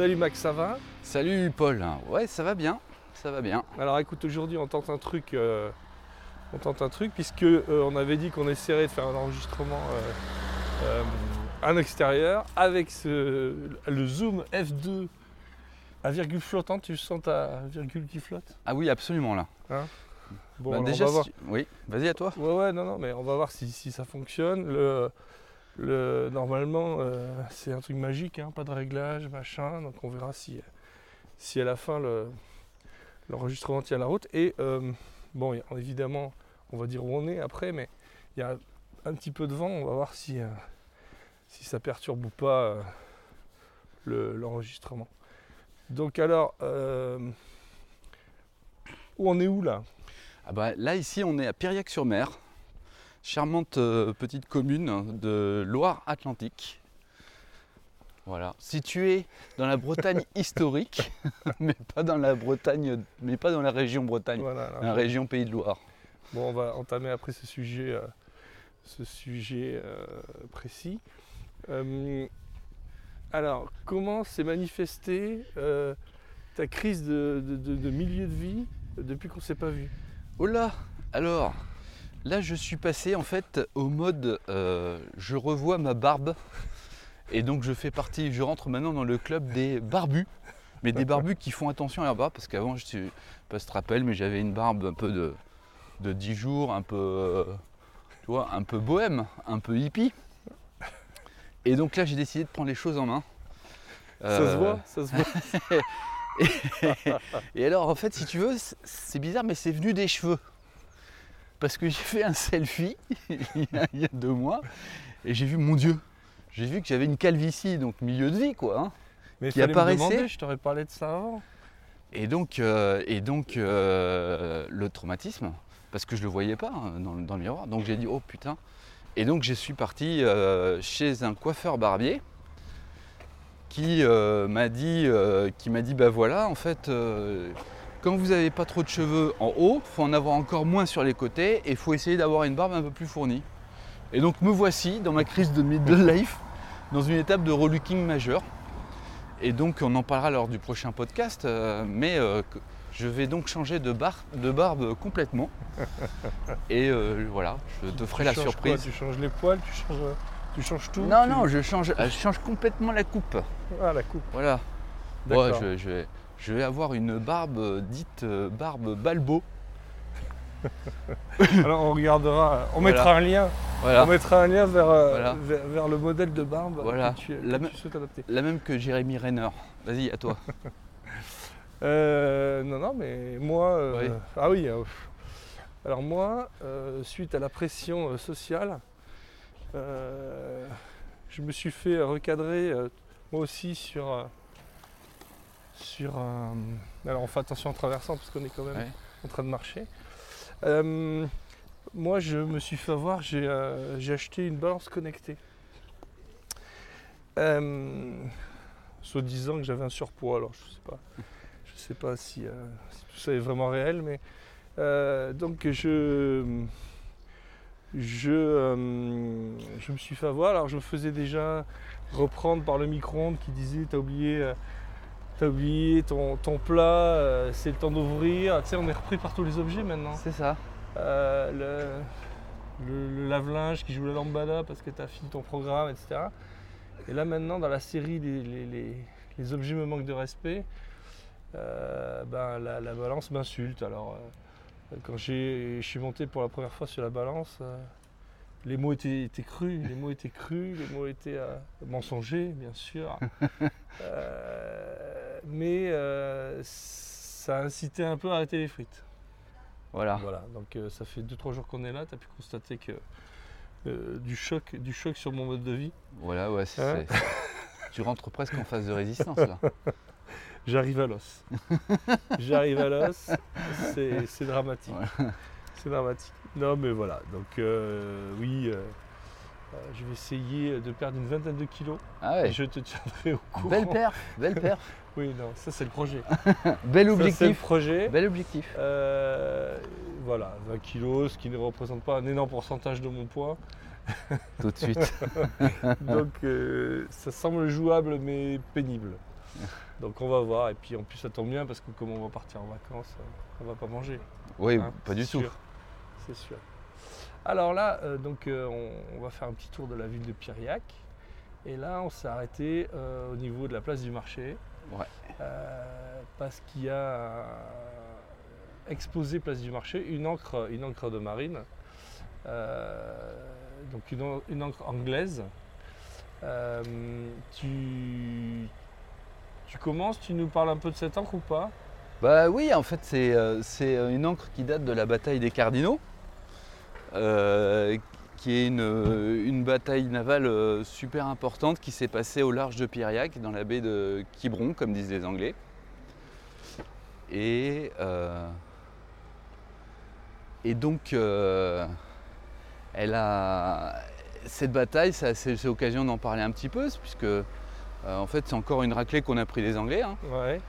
Salut Max, ça va? Salut Paul. Ouais, ça va bien. Ça va bien. Alors écoute, aujourd'hui on tente un truc. euh, on tente un truc puisque euh, on avait dit qu'on essaierait de faire un enregistrement euh, euh, en extérieur avec ce, le zoom f2 à virgule flottante. Tu sens ta virgule qui flotte? Ah oui, absolument là. Bon, Bah, déjà, on va voir. si- oui, vas-y à toi. Ouais, ouais, non, non, mais on va voir si, si ça fonctionne. Le, le, normalement, euh, c'est un truc magique, hein, pas de réglage, machin. Donc on verra si, si à la fin le- l'enregistrement tient la route. Et euh, bon, évidemment, on va dire où on est après, mais il y a un petit peu de vent. On va voir si, euh, si ça perturbe ou pas le- l'enregistrement. Donc alors, où on est où là? Ah bah, là, ici, on est à Piriac-sur-Mer, charmante euh, petite commune de Loire-Atlantique. Voilà, située dans la Bretagne historique, mais pas dans la Bretagne, mais pas dans la région Bretagne, Voilà, là. la région Pays de Loire. Bon, on va entamer après ce sujet, euh, ce sujet euh, précis. Euh, alors, comment s'est manifestée ta crise de, de- de- de milieu de vie depuis qu'on ne s'est pas vu? Oh là Alors, là je suis passé en fait au mode euh, je revois ma barbe. Et donc je fais partie, je rentre maintenant dans le club des barbus. Mais des barbus qui font attention à leur barbe parce qu'avant, je sais pas si tu te rappelles, mais j'avais une barbe un peu de, de 10 jours, un peu, euh, tu vois, un peu bohème, un peu hippie. Et donc là j'ai décidé de prendre les choses en main. Ça se Euh, voit Ça se voit et alors, en fait, si tu veux, c'est bizarre, mais c'est venu des cheveux. Parce que j'ai fait un selfie il y a- il y a deux mois et j'ai vu, mon Dieu, j'ai vu que j'avais une calvitie, donc milieu de vie, quoi. hein. Mais Qui me apparaissait demander, je t'aurais parlé de ça avant. Et donc, euh, et donc euh, le traumatisme, parce que je le voyais pas hein, dans, le- dans le miroir. Donc j'ai dit, oh putain. Et donc je suis parti euh, chez un coiffeur barbier qui m'a dit, qui m'a dit, bah voilà, en fait, quand vous n'avez pas trop de cheveux en haut, faut en avoir encore moins sur les côtés et il faut essayer d'avoir une barbe un peu plus fournie. Et donc me voici dans ma crise de middle life, dans une étape de relooking majeur. Et donc on en parlera lors du prochain podcast, euh, mais euh, je vais donc changer de, bar- de barbe complètement. Et euh, voilà, je te ferai Tu la surprise. quoi tu changes les poils, tu changes, tu changes tout non, tu- non, je change, je change complètement la coupe. Ah, la coupe. Voilà. Je, je vais, je vais avoir une barbe euh, dite euh, barbe balbo. Alors on regardera, on Voilà. mettra un lien. Voilà. On mettra un lien vers, euh, Voilà. vers, vers le modèle de barbe Voilà. que tu, que La tu souhaites adopter. La même que Jérémy Renner. Vas-y, à toi. Euh, non, non, mais moi. euh, Oui. Ah oui. euh, alors moi, suite à la pression sociale, je me suis fait recadrer moi aussi sur. Sur un- alors on fait attention en traversant parce qu'on est quand même Ouais. en train de marcher. Euh, moi, je me suis fait avoir, j'ai euh, acheté une balance connectée. Euh, Soi-disant que j'avais un surpoids, alors je sais pas, je sais pas si, euh, si tout ça est vraiment réel, mais donc je je, euh, je me suis fait avoir. Alors je me faisais déjà reprendre par le micro-ondes qui disait t'as oublié, t'as oublié ton, ton plat, euh, c'est le temps d'ouvrir. Tu sais, on est repris par tous les objets maintenant. C'est ça. Euh, le, le- le lave-linge qui joue la lambada parce que tu as fini ton programme, etc. Et là maintenant, dans la série Les, les- les- les objets me manquent de respect, euh, ben, la, la balance m'insulte. Alors, Quand je suis monté pour la première fois sur la balance, les mots étaient, étaient crus, les mots étaient crus, les mots étaient euh, mensongers, bien sûr. Euh, mais euh, ça a incité un peu à arrêter les frites. Voilà. Voilà, donc euh, ça fait 2-3 jours qu'on est là, tu as pu constater que euh, du, choc, du choc sur mon mode de vie. Voilà, ouais. c'est- Hein tu rentres presque en phase de résistance là. J'arrive à l'os. J'arrive à l'os, c'est c'est dramatique. C'est dramatique. Non mais voilà, donc euh, oui, euh, je vais essayer de perdre une vingtaine de kilos Ah et ouais. je te tiendrai au courant. Belle perf, belle perf. Oui, non, ça c'est le projet. Bel Ça, c'est le objectif. projet. Bel objectif. Euh, voilà, 20 kilos, ce qui ne représente pas un énorme pourcentage de mon poids. Tout de suite. Donc euh, ça semble jouable mais pénible. Donc on va voir. Et puis en plus ça tombe bien parce que comme on va partir en vacances, on va pas manger. Oui, hein, pas du tout. C'est sûr. Alors là, euh, donc euh, on, on va faire un petit tour de la ville de Piriac. Et là, on s'est arrêté euh, au niveau de la place du marché. Ouais. Euh, parce qu'il y a euh, exposé place du marché une encre, une encre de marine. Euh, donc une, en- une encre anglaise. Euh, tu, tu commences, tu nous parles un peu de cette encre ou pas? Bah oui, en fait, c'est euh, c'est une encre qui date de la bataille des Cardinaux, euh, qui est une, une bataille navale euh, super importante qui s'est passée au large de Piriac, dans la baie de Quiberon, comme disent les Anglais. Et, euh, et donc, euh, elle a, cette bataille, c'est l'occasion d'en parler un petit peu, puisque euh, en fait, c'est encore une raclée qu'on a pris des Anglais. hein. Ouais.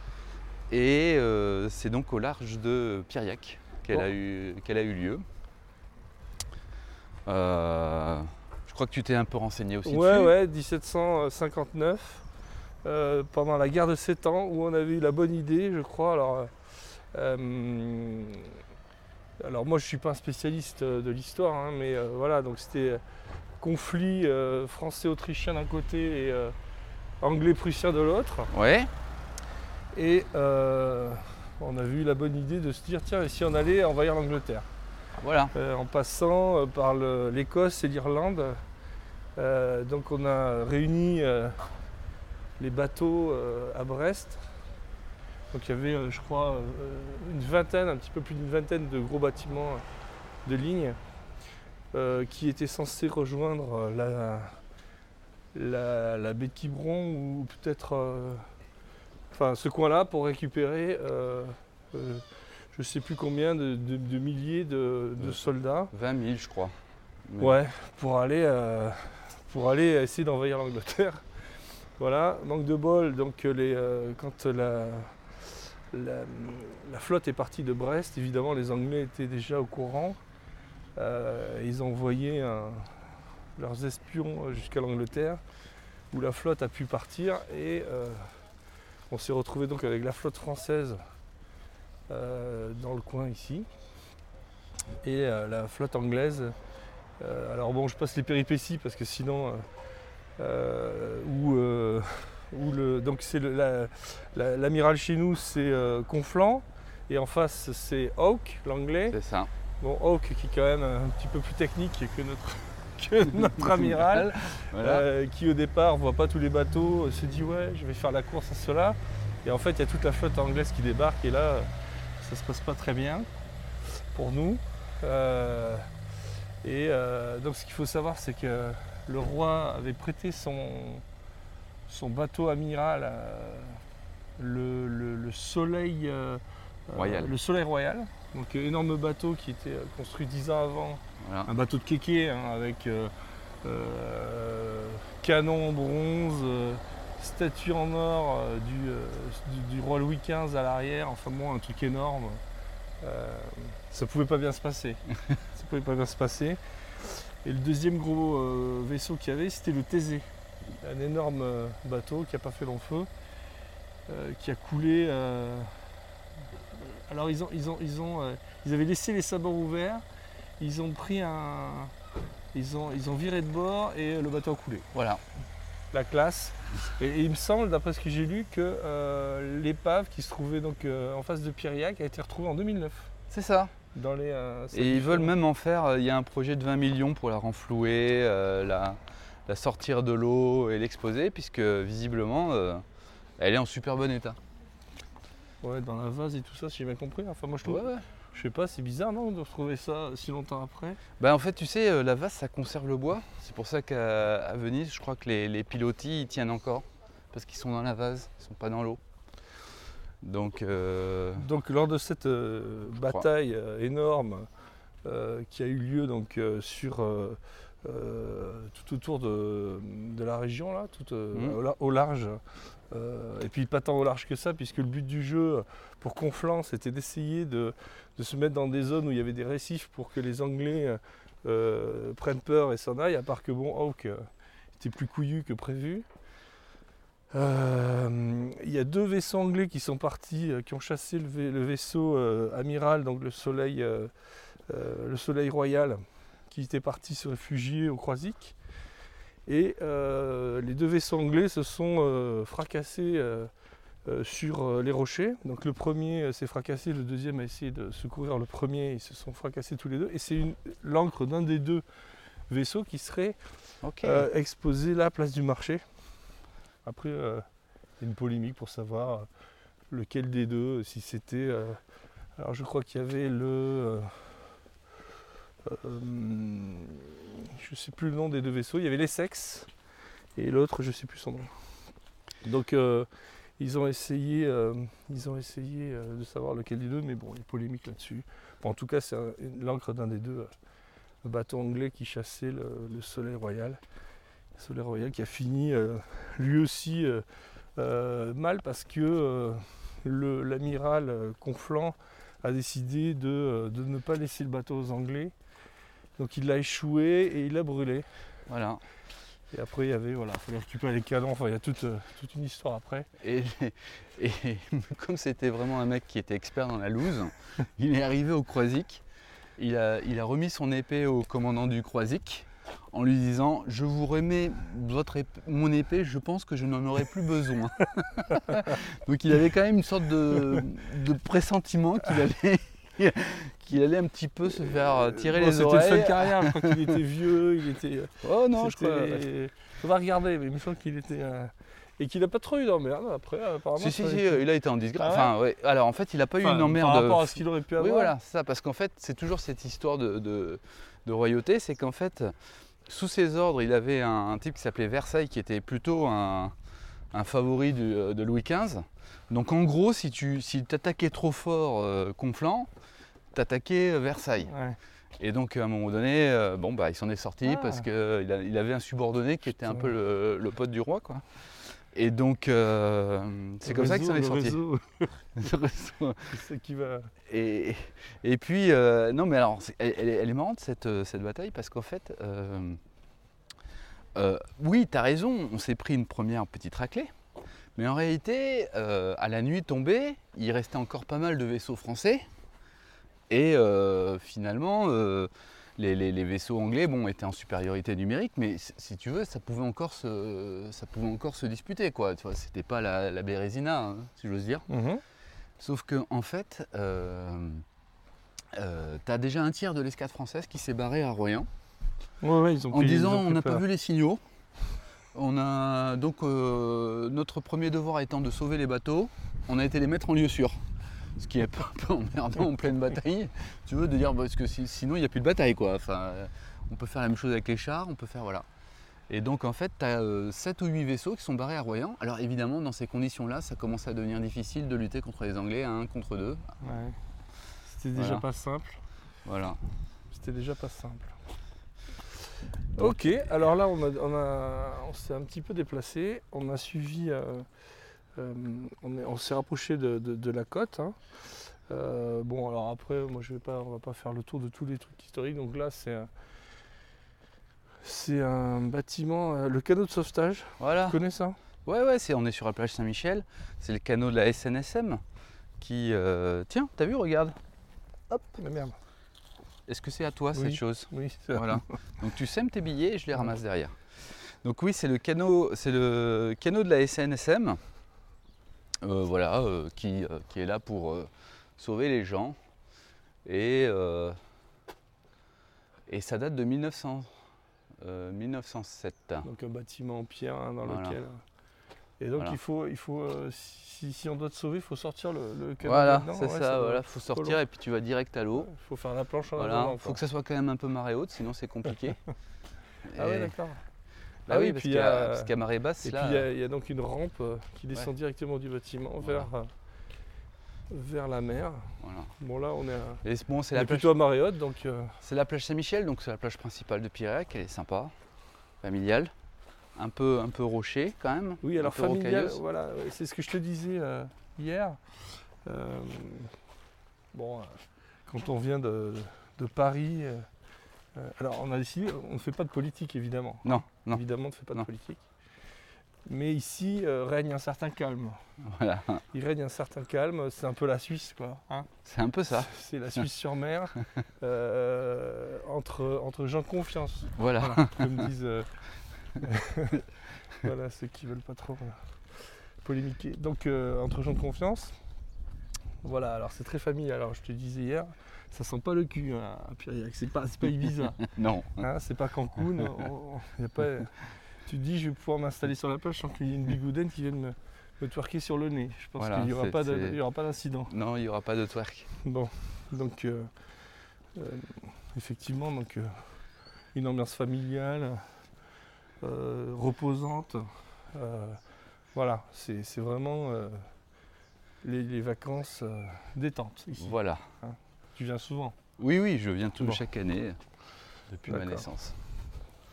Et euh, c'est donc au large de Piriac qu'elle Bon. a, eu, qu'elle a eu lieu. Euh, je crois que tu t'es un peu renseigné aussi Ouais, dessus. ouais, 1759, euh, pendant la guerre de 7 ans, où on avait eu la bonne idée, je crois. Alors, euh, alors moi, je suis pas un spécialiste de l'histoire, hein, mais euh, voilà, donc c'était conflit euh, français-autrichien d'un côté et euh, anglais-prussien de l'autre. Ouais, Et on a eu la bonne idée de se dire, tiens, et si on allait envahir l'Angleterre euh, en passant euh, par l'Écosse et l'Irlande. Euh, donc on a réuni les bateaux à Brest. Donc il y avait, je crois, une vingtaine, un petit peu plus d'une vingtaine de gros bâtiments de ligne qui étaient censés rejoindre la, baie de Quiberon ou peut-être ce coin-là pour récupérer je sais plus combien de, de- de milliers de, de Ouais. soldats. 20 000, je crois. Mais- Ouais, pour aller, euh, pour aller essayer d'envahir l'Angleterre. Voilà, manque de bol, donc euh, les, euh, quand la, la, la flotte est partie de Brest, évidemment les Anglais étaient déjà au courant. Euh, ils ont envoyé un- leurs espions euh, jusqu'à l'Angleterre, où la flotte a pu partir et euh, on s'est retrouvé donc avec la flotte française euh, dans le coin ici et euh, la flotte anglaise. Euh, alors bon, je passe les péripéties parce que sinon, euh, euh, où, euh, où le, donc c'est le- la- la- l'amiral chez nous, c'est euh, Conflans et en face c'est Hawke, l'anglais. C'est ça. Bon, Hawke qui est quand même un petit peu plus technique que notre, que notre amiral. Voilà. Euh, qui au départ voit pas tous les bateaux, euh, se dit ouais je vais faire la course à cela. Et en fait il y a toute la flotte anglaise qui débarque et là euh, ça se passe pas très bien pour nous. Euh, et euh, donc ce qu'il faut savoir c'est que le roi avait prêté son, son bateau amiral, euh, le, le- le soleil Royal. le soleil royal. Donc énorme bateau qui était construit dix ans avant Voilà. un bateau de kéké hein, avec canon en bronze, statue en or euh, du, euh, du- du roi Louis XV à l'arrière, enfin bon, un truc énorme. Euh, ça pouvait pas bien se passer. ça pouvait pas bien se passer. Et le deuxième gros vaisseau qu'il y avait, c'était le Thésée. Un énorme bateau qui n'a pas fait long feu, qui a coulé. Alors ils ont, ils ont, ils ont, ils avaient laissé les sabords ouverts. Ils ont pris un, ils ont, ils ont viré de bord et le bateau a coulé. Voilà. La classe. Et, et il me semble, d'après ce que j'ai lu, que euh, l'épave qui se trouvait donc euh, en face de Piriac a été retrouvée en 2009. C'est ça. Dans les, euh, Et ils veulent même en faire, euh, il y a un projet de 20 millions pour la renflouer, euh, la, la sortir de l'eau et l'exposer, puisque visiblement, euh, elle est en super bon état. Ouais, dans la vase et tout ça, si j'ai bien compris. Enfin, moi je trouve. Je sais pas, c'est bizarre, non, de retrouver ça si longtemps après. Bah, en fait, tu sais, euh, la vase, ça conserve le bois. C'est pour ça qu'à Venise, je crois que les, les pilotis, ils tiennent encore. Parce qu'ils sont dans la vase, ils sont pas dans l'eau. Donc, euh, Donc, lors de cette euh, bataille énorme euh, qui a eu lieu donc, sur, tout autour de, de la région, là, tout, euh, Mhm. au, la- au large, euh, et puis pas tant au large que ça, puisque le but du jeu pour Conflans, c'était d'essayer de, de se mettre dans des zones où il y avait des récifs pour que les Anglais euh, prennent peur et s'en aillent, à part que bon, Hawk euh, était plus couillu que prévu. Euh, Il y a deux vaisseaux anglais qui sont partis, euh, qui ont chassé le, vai- le vaisseau euh, amiral, donc le soleil, euh, euh, le soleil royal, qui était parti se réfugier au Croisic. Et euh, les deux vaisseaux anglais se sont euh, fracassés euh, sur les rochers. Donc le premier s'est fracassé, le deuxième a essayé de secourir le premier, ils se sont fracassés tous les deux. Et c'est l'encre d'un des deux vaisseaux qui serait exposé là, place du marché. Après, il y a une polémique pour savoir lequel des deux, si c'était. alors, je crois qu'il y avait le. Euh, je ne sais plus le nom des deux vaisseaux. Il y avait l'Essex et l'autre, je ne sais plus son nom. Donc, euh, ils ont essayé, euh, ils ont essayé de savoir lequel des deux, mais bon, il y a polémique là-dessus. En tout cas, c'est l'encre d'un des deux. euh, le bateau anglais qui chassait le, le Soleil Royal. Le Soleil Royal qui a fini lui aussi mal parce que l'amiral Conflans a décidé de ne pas laisser le bateau aux Anglais. Donc il l'a échoué et il l'a brûlé. Voilà. Et après il y avait, voilà, il fallait récupérer les canons, enfin il y a toute, euh, toute une histoire après. Et, et comme c'était vraiment un mec qui était expert dans la loose, il est arrivé au Croisic, il a, il a remis son épée au commandant du Croisic en lui disant Je vous remets votre ép- mon épée, je pense que je n'en aurai plus besoin. Donc il avait quand même une sorte de, de pressentiment qu'il allait, qu'il allait un petit peu se faire tirer Bon, les C'était une fin de oreilles. carrière, je crois qu'il était vieux, il était. euh, Oh non, je c'était- crois. On va regarder, mais il me semble qu'il était. euh, Et qu'il n'a pas trop eu d'emmerde après, apparemment. Si, si, si, il a été en disgrâce. Ah ouais Enfin, ouais. Alors en fait, il n'a pas eu une emmerde. Par rapport à ce qu'il aurait pu avoir. Oui, voilà, c'est ça, parce qu'en fait, c'est toujours cette histoire de, de- de royauté, c'est qu'en fait, sous ses ordres, il avait un, un type qui s'appelait Versailles, qui était plutôt un, un favori du- euh, de Louis XV. Donc en gros, si tu si attaquais trop fort euh, Conflans, t'attaquais Versailles. Ouais. Et donc à un moment donné, euh, bon bah il s'en est sorti Ah. parce qu'il il avait un subordonné qui était un peu le, le pote du roi, quoi. Et donc euh, c'est comme ça qu'il s'en est sorti. réseau, Le réseau. c'est ce qui va. Et, et puis, euh, non, mais alors, elle, elle est- marrante cette, euh, cette bataille parce qu'en fait, euh, euh, oui, tu as raison, on s'est pris une première petite raclée, mais en réalité, euh, à la nuit tombée, il restait encore pas mal de vaisseaux français et euh, finalement, euh, les, les- les vaisseaux anglais bon, étaient en supériorité numérique, mais si- tu veux, ça pouvait encore se, ça pouvait encore se disputer, quoi. Tu vois, c'était pas la, la Bérésina, hein, si j'ose dire. Sauf que en fait, euh, euh, t'as déjà un tiers de l'escadre française qui s'est barré à Royan Ouais, ouais, ils ont en pris- ils disant ont on n'a pas vu les signaux. On a donc euh, notre premier devoir étant de sauver les bateaux, on a été les mettre en lieu sûr. Ce qui est un peu, emmerdant en pleine bataille. Tu veux de dire parce que si- sinon il n'y a plus de bataille quoi. Enfin, on peut faire la même chose avec les chars, on peut faire voilà. Et donc en fait, tu as 7 ou 8 vaisseaux qui sont barrés à Royan. Alors évidemment, dans ces conditions-là, ça commence à devenir difficile de lutter contre les Anglais à 1 contre 2. Ouais. C'était déjà Voilà. pas simple. Voilà. C'était déjà pas simple. Ok, alors là on, a, on, a- on s'est un petit peu déplacé. On a suivi. euh, euh, on est- on s'est rapproché de, de- de la côte. hein. Euh, bon alors après, moi je vais pas, on va pas faire le tour de tous les trucs historiques. Donc là c'est un, c'est un bâtiment, euh, le canot de sauvetage. Voilà. Tu connais ça? Ouais, ouais, c'est, on est sur la plage Saint-Michel. C'est le canot de la SNSM qui. euh, Tiens, t'as vu, regarde. Hop, la merde. Est-ce que c'est à toi Oui. cette chose? Oui, c'est Voilà. Donc tu sèmes tes billets et je les ramasse derrière. Donc oui, c'est le canot, c'est le canot de la SNSM. Euh, voilà, euh, qui, euh, qui est là pour sauver les gens. Et, et ça date de 1900, euh, 1907. Donc un bâtiment en pierre hein, dans Voilà. lequel. Et donc Voilà. il faut, il faut euh, si, si on doit te sauver, il faut sortir le, le Voilà, c'est Ouais, ça, voilà, faut sortir et puis tu vas direct à l'eau. Il faut faire la planche en Voilà, avant. faut que ça soit quand même un peu marée haute, sinon c'est compliqué. Ah ouais, Et- d'accord. Bah Ah oui, parce puis qu'à il y a- parce qu'à marée basse, Et là, puis il y a- il y, a donc une rampe euh, qui descend Ouais. directement du bâtiment Voilà. vers, euh, vers la mer. voilà. Bon là on est, à- Et bon, c'est on la est plage, plutôt à marée haute donc euh, c'est la plage Saint-Michel, donc c'est la plage principale de Pirec, elle est sympa, familiale, un peu, un peu rocher quand même. oui alors peu familial, rocailleuse. voilà, c'est ce que je te disais euh, hier. Euh, bon, euh, quand on vient de, de Paris, euh, euh, alors on a décidé, on ne fait pas de politique évidemment. Non, non, Évidemment on ne fait pas Non. de politique. Mais ici euh, règne un certain calme. voilà, Il règne un certain calme, c'est un peu la Suisse quoi. hein. c'est un peu ça. C'est la Suisse sur mer, euh, entre, entre gens de confiance, Voilà, voilà, comme disent euh, voilà, ceux qui veulent pas trop euh, polémiquer. Donc euh, entre gens de confiance, voilà, alors c'est très familial. Alors je te disais hier, ça sent pas le cul hein, à Piriac, c'est pas, Ibiza, non, hein, c'est pas Cancun, on- on- y a pas, tu te dis je vais pouvoir m'installer sur la plage sans qu'il y ait une bigoudaine qui vienne me, me twerker sur le nez. Je pense Voilà, qu'il n'y aura, pas aura d'incident. non, il n'y aura pas de twerk. Bon, donc euh, euh, effectivement, donc euh, une ambiance familiale, reposante. voilà, c'est vraiment les, les vacances euh, détente ici. Voilà. Tu viens souvent. Oui, oui, je viens tout Bon. chaque année depuis ma naissance.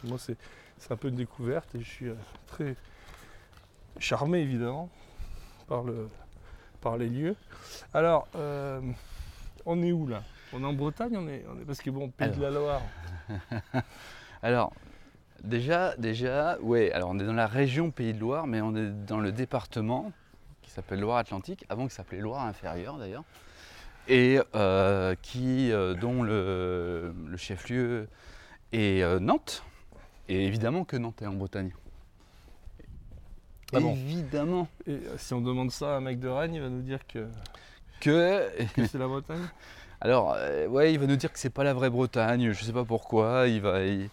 Moi, c'est c'est un peu une découverte et je suis euh, très charmé évidemment par, le, par les lieux. Alors, euh, on est où là? On est en Bretagne on est, on est, Parce que bon, Pays de la Loire. Alors, déjà, déjà, ouais, alors on est dans la région Pays de Loire, mais on est dans le département qui s'appelle Loire-Atlantique, avant qu'il s'appelait Loire-Inférieure d'ailleurs, et euh, qui, euh, dont le, le chef-lieu est euh, Nantes, et évidemment que Nantes est en Bretagne. Ah bon évidemment Et si on demande ça à un mec de Rennes, il va nous dire que, que que c'est la Bretagne? Alors, euh, ouais, il va nous dire que c'est pas la vraie Bretagne, je sais pas pourquoi. Il va, il-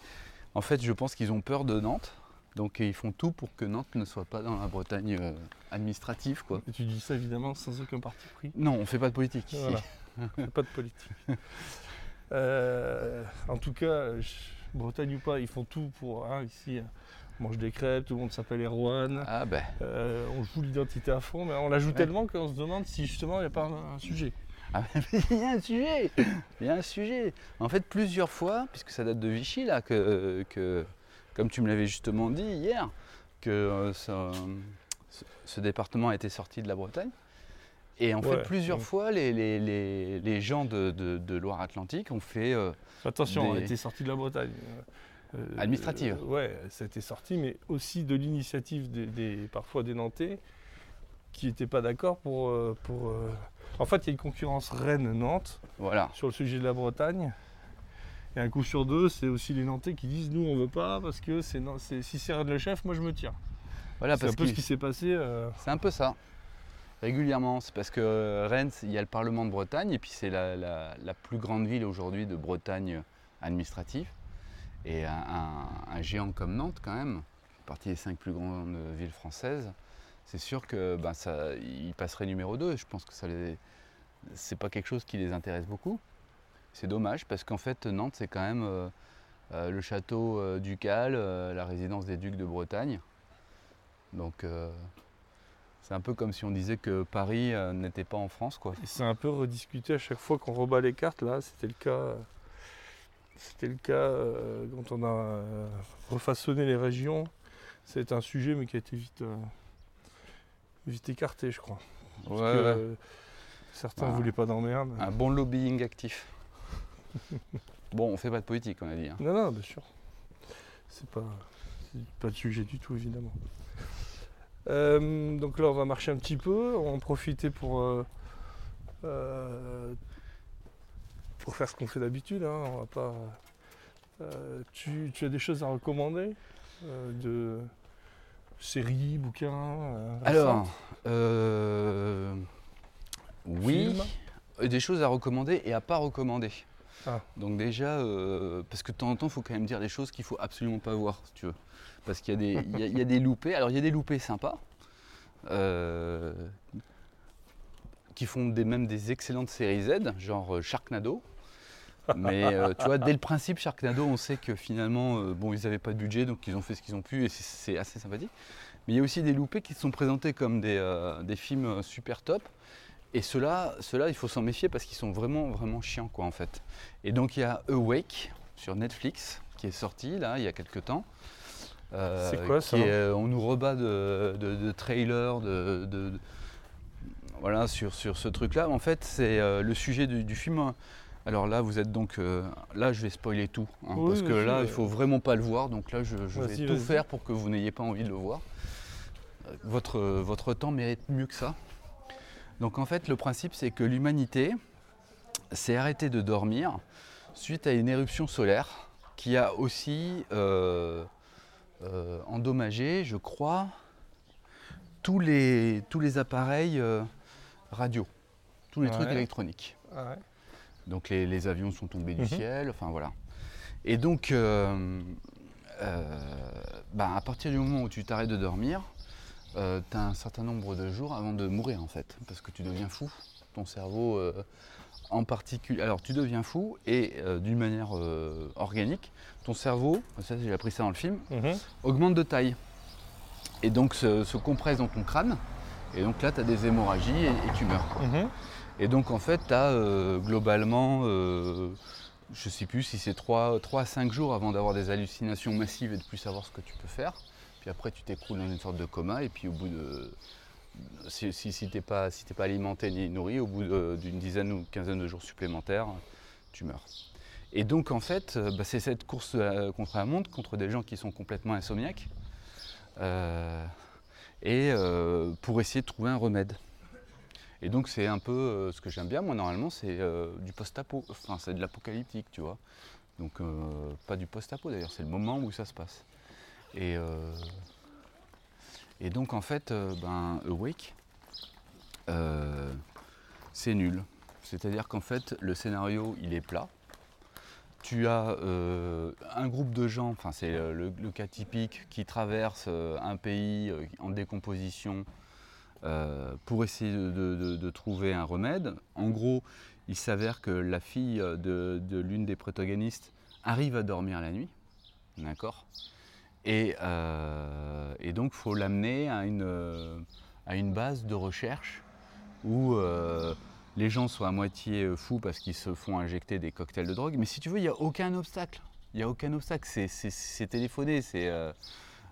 En fait, je pense qu'ils ont peur de Nantes, donc ils font tout pour que Nantes ne soit pas dans la Bretagne euh, administrative, quoi. Et tu dis ça évidemment sans aucun parti pris. Non, on fait pas de politique ici. Voilà. C'est pas de politique. Euh, en tout cas, je- Bretagne ou pas, ils font tout pour. hein, ici, on mange des crêpes, tout le monde s'appelle Erwan. Ah ben, Euh, on joue l'identité à fond, mais on la joue tellement qu'on se demande si justement il n'y a pas un, un sujet. ah, mais il y a un sujet, il y a un sujet. En fait, plusieurs fois, puisque ça date de Vichy là, que, que comme tu me l'avais justement dit hier, que euh, ça- ce, département a été sorti de la Bretagne. Et en fait, plusieurs ouais. fois, les, les- les- les gens de, de- de Loire-Atlantique ont fait euh, Attention, Des- on a été sorti de la Bretagne. Euh, Administrative. euh, ouais, ça a été sorti, mais aussi de l'initiative des, des- parfois des Nantais qui n'étaient pas d'accord pour. euh, pour En fait, il y a une concurrence Rennes-Nantes Voilà. sur le sujet de la Bretagne. Et un coup sur deux, c'est aussi les Nantais qui disent nous on veut pas parce que c'est si c'est Rennes le chef, moi je me tire. Voilà, c'est un peu ce qui s'est passé. euh, c'est un peu ça. Régulièrement, c'est parce que euh, Rennes, il y a le Parlement de Bretagne, et puis c'est la, la- la plus grande ville aujourd'hui de Bretagne administrative. Et un, un- un géant comme Nantes, quand même, partie des cinq plus grandes villes françaises, c'est sûr que ben, ça, il passerait numéro 2. Je pense que ça les, c'est pas quelque chose qui les intéresse beaucoup. C'est dommage parce qu'en fait, Nantes, c'est quand même euh, euh, le château euh, ducal, la résidence des ducs de Bretagne. Donc, c'est un peu comme si on disait que Paris n'était pas en France, quoi. C'est un peu rediscuté à chaque fois qu'on rebat les cartes. Là, c'était le cas. C'était le cas euh, quand on a euh, refaçonné les régions. C'est un sujet, mais qui a été vite, euh, vite écarté, je crois. Parce Ouais, que, ouais. certains Ah. voulaient pas d'emmerde. Un bon lobbying actif. bon, on fait pas de politique, on a dit. hein. Non, non, bien sûr. C'est pas, pas le sujet du tout, évidemment. Euh, donc là, on va marcher un petit peu, on va en profiter pour, euh, euh, pour faire ce qu'on fait d'habitude. hein, On va pas. tu, tu as des choses à recommander de séries, bouquins Alors, euh, oui. Des choses à recommander et à pas recommander. Ah. Donc déjà, euh, parce que de temps en temps, il faut quand même dire des choses qu'il faut absolument pas voir, si tu veux. Parce qu'il y, a des- loupés. Alors il y a des loupés sympas, euh, qui font même des excellentes séries Z, genre euh, Sharknado. Mais tu vois, dès le principe Sharknado, on sait que finalement, bon, ils n'avaient pas de budget, donc ils ont fait ce qu'ils ont pu, et c'est- assez sympathique. Mais il y a aussi des loupés qui sont présentés comme des, films super top. Et ceux-là, il faut s'en méfier parce qu'ils sont vraiment, vraiment chiants, quoi, en fait. Et donc, il y a Awake sur Netflix qui est sorti, là, il y a quelques temps. Euh, C'est quoi, ça est, euh, On nous rebat de, de, de trailers, de, de- voilà, sur, sur ce truc-là. En fait, c'est euh, le sujet du, du film. Alors là, vous êtes donc. euh, là, je vais spoiler tout. hein, Oui, parce que là, il faut vraiment pas le voir. Donc là, je, je vais tout faire pour que vous n'ayez pas envie de le voir. Votre, votre temps mérite mieux que ça. Donc en fait, le principe, c'est que l'humanité s'est arrêtée de dormir suite à une éruption solaire qui a aussi euh, euh, endommagé, je crois, tous les, tous les appareils euh, radio, tous les trucs électroniques. Ouais. Donc les, les avions sont tombés du Mhm. ciel, enfin voilà. Et donc, bah, à partir du moment où tu t'arrêtes de dormir, tu as un certain nombre de jours avant de mourir en fait, parce que tu deviens fou. Ton cerveau euh, en particulier. Alors tu deviens fou et euh, d'une manière euh, organique, ton cerveau, ça j'ai appris ça dans le film, Mhm. augmente de taille. Et donc se, se compresse dans ton crâne. Et donc là, tu as des hémorragies et- et tu meurs. Mhm. Et donc en fait, tu as globalement, euh, je sais plus si c'est 3, à 5 jours avant d'avoir des hallucinations massives et de plus savoir ce que tu peux faire. Puis après, tu t'écroules dans une sorte de coma et puis au bout de... Si, si, si t'es pas, si pas alimenté ni nourri, au bout d'une dizaine ou quinzaine de jours supplémentaires, tu meurs. Et donc en fait, euh, bah, c'est cette course contre la montre, contre des gens qui sont complètement insomniaques, euh, et euh, pour essayer de trouver un remède. Et donc c'est un peu ce que j'aime bien, moi normalement c'est du post-apo, enfin c'est de l'apocalyptique, tu vois. Donc pas du post-apo d'ailleurs, c'est le moment où ça se passe. Et, euh, et donc en fait, euh, ben, Awake, euh, c'est nul. C'est-à-dire qu'en fait le scénario il est plat. Tu as un groupe de gens, enfin c'est le, cas typique, qui traverse un pays en décomposition pour essayer de, trouver un remède. En gros, il s'avère que la fille de, de l'une des protagonistes arrive à dormir la nuit, d'accord? Et, euh, et donc, il faut l'amener à une, euh, à une base de recherche où euh, les gens sont à moitié fous parce qu'ils se font injecter des cocktails de drogue. Mais si tu veux, il n'y a aucun obstacle. Il n'y a aucun obstacle. C'est- téléphoné.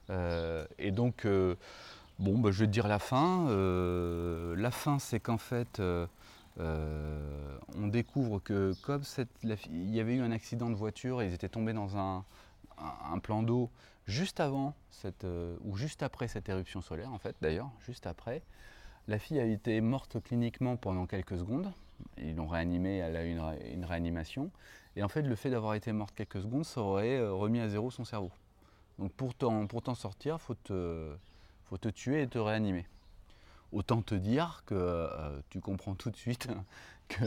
et donc, Bon, bah, je vais te dire la fin. La fin, c'est qu'en fait, on découvre que comme il y avait eu un accident de voiture, et ils étaient tombés dans un, un- plan d'eau juste avant cette, euh, ou juste après cette éruption solaire, en fait, d'ailleurs, juste après. La fille a été morte cliniquement pendant quelques secondes. Ils l'ont réanimée, elle a eu une, ré- une réanimation. Et en fait, le fait d'avoir été morte quelques secondes, ça aurait euh, remis à zéro son cerveau. Donc pour t'en, pour t'en sortir, il faut te, faut te tuer et te réanimer. Autant te dire que euh, tu comprends tout de suite que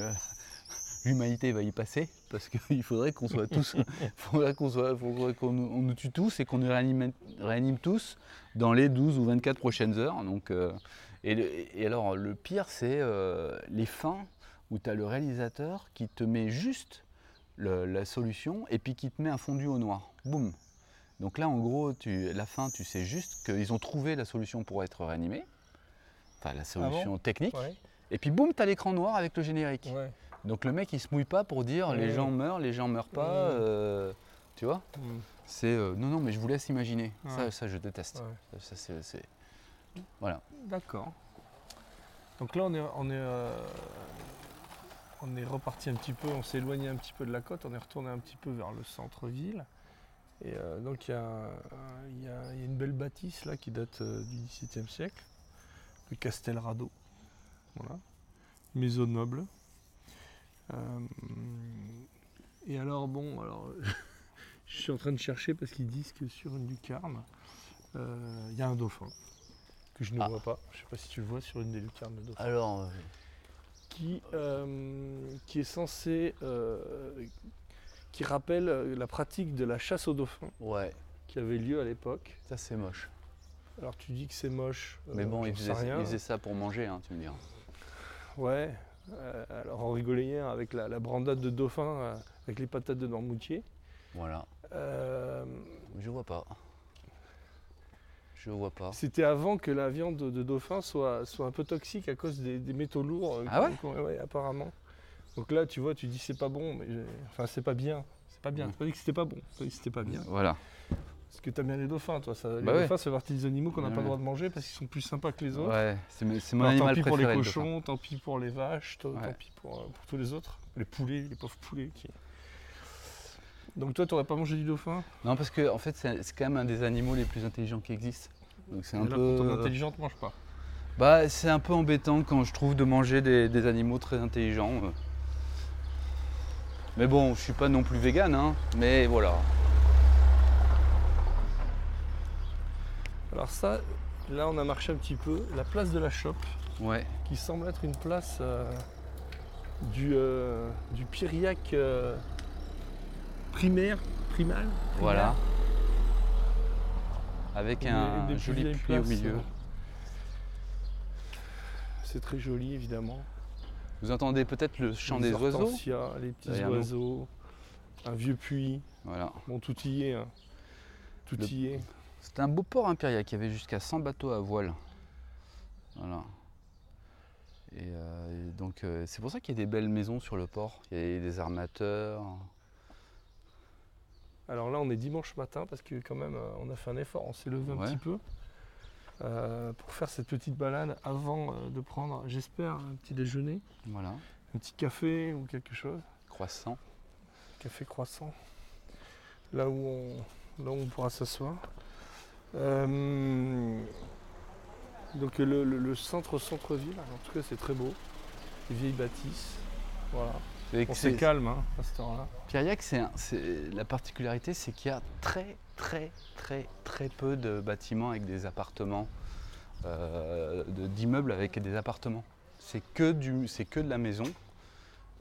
l'humanité va y passer parce qu'il faudrait qu'on soit tous, faudrait qu'on soit, faudrait qu'on nous, on nous tue tous et qu'on nous réanime, réanime tous dans les 12 ou 24 prochaines heures. Donc, euh, et, le- et alors le pire c'est euh, les fins où tu as le réalisateur qui te met juste le- la solution et puis qui te met un fondu au noir. Boum, donc là, en gros, tu, la fin, tu sais juste qu'ils ont trouvé la solution pour être réanimé, enfin la solution technique, Ouais. et puis boum, tu as l'écran noir avec le générique. Ouais. Donc le mec, il se mouille pas pour dire les gens meurent, les gens meurent pas, euh, tu vois. C'est euh, non, non, mais je vous laisse imaginer. Ça, je déteste. Ça, c'est- Voilà. D'accord. Donc là, on est, on est, euh, on est reparti un petit peu, on s'est éloigné un petit peu de la côte, on est retourné un petit peu vers le centre-ville. Et euh, donc il y, a un- il y a- il y a une belle bâtisse là qui date euh, du XVIIe siècle, le Castelrado. Voilà. Maison noble. Euh, et alors bon, alors je suis en train de chercher parce qu'ils disent que sur une lucarne, euh, il y a un dauphin que je ne Ah. vois pas. Je sais pas si tu le vois sur une des lucarnes de dauphin. Alors, euh, qui, qui est censé. qui rappelle la pratique de la chasse aux dauphins Ouais, qui avait lieu à l'époque. ça c'est moche. Alors tu dis que c'est moche. Mais bon, faisaient, ils faisaient ça pour manger, hein, tu me diras. Ouais. Euh, alors on rigolait hier avec la, la brandade de dauphin euh, avec les patates de Noirmoutier. Voilà, Euh, je vois pas. Je vois pas. C'était avant que la viande de, de dauphin soit, soit un peu toxique à cause des, des métaux lourds. Ah ouais apparemment. Donc là, tu vois, tu dis c'est pas bon, mais enfin c'est pas bien. C'est pas bien. Mm. C'est pas dit que c'était pas bon. Dit que c'était pas bien. Voilà. Parce que t'aimes bien les dauphins, toi. Ça, les Bah ouais. dauphins, c'est partie des animaux qu'on n'a Ouais, pas le droit de manger parce qu'ils sont plus sympas que les autres. Ouais, c'est mon Alors, tant pis pour les le cochons, tant pis pour les vaches, tant, Ouais. tant pis pour, euh, pour tous les autres. Les poulets, les pauvres poulets. Qui... Donc toi, t'aurais pas mangé du dauphin? Non, parce que en fait, c'est quand même un des animaux les plus intelligents qui existent. Donc c'est un là, peu. quand on est intelligent, te mange pas. Bah, c'est un peu embêtant quand je trouve de manger des, des animaux très intelligents. euh. Mais bon, je suis pas non plus vegan, hein. Mais voilà. Alors ça, là, on a marché un petit peu. La place de la chope, Ouais. qui semble être une place euh, du, euh, du Piriac euh, primaire, primal. Voilà. Avec un des joli puits au milieu. euh. C'est très joli, évidemment. Vous entendez peut-être le chant Les des oiseaux les petits derrière nous. oiseaux, un vieux puits. Voilà. Bon, tout y est. hein. Tout Le- y est. C'était un beau port impérial. Y avait jusqu'à 100 bateaux à voile. Voilà. Et, euh, et donc, euh, c'est pour ça qu'il y a des belles maisons sur le port. Il y a des armateurs. Alors là, on est dimanche matin parce que quand même, euh, on a fait un effort. On s'est levé un petit peu euh, pour faire cette petite balade avant de prendre, j'espère, un petit déjeuner, Voilà. un petit café ou quelque chose. Croissant. Café croissant. Là où on, là où on pourra s'asseoir. Euh, donc le, le- le centre centre-ville, en tout cas c'est très beau. Les vieilles bâtisses. Voilà. C'est- c'est calme hein, à c'est un- c'est- la particularité, c'est qu'il y a très, très, très, très peu de bâtiments avec des appartements, euh, de- d'immeubles avec des appartements. C'est que, du, c'est que de la maison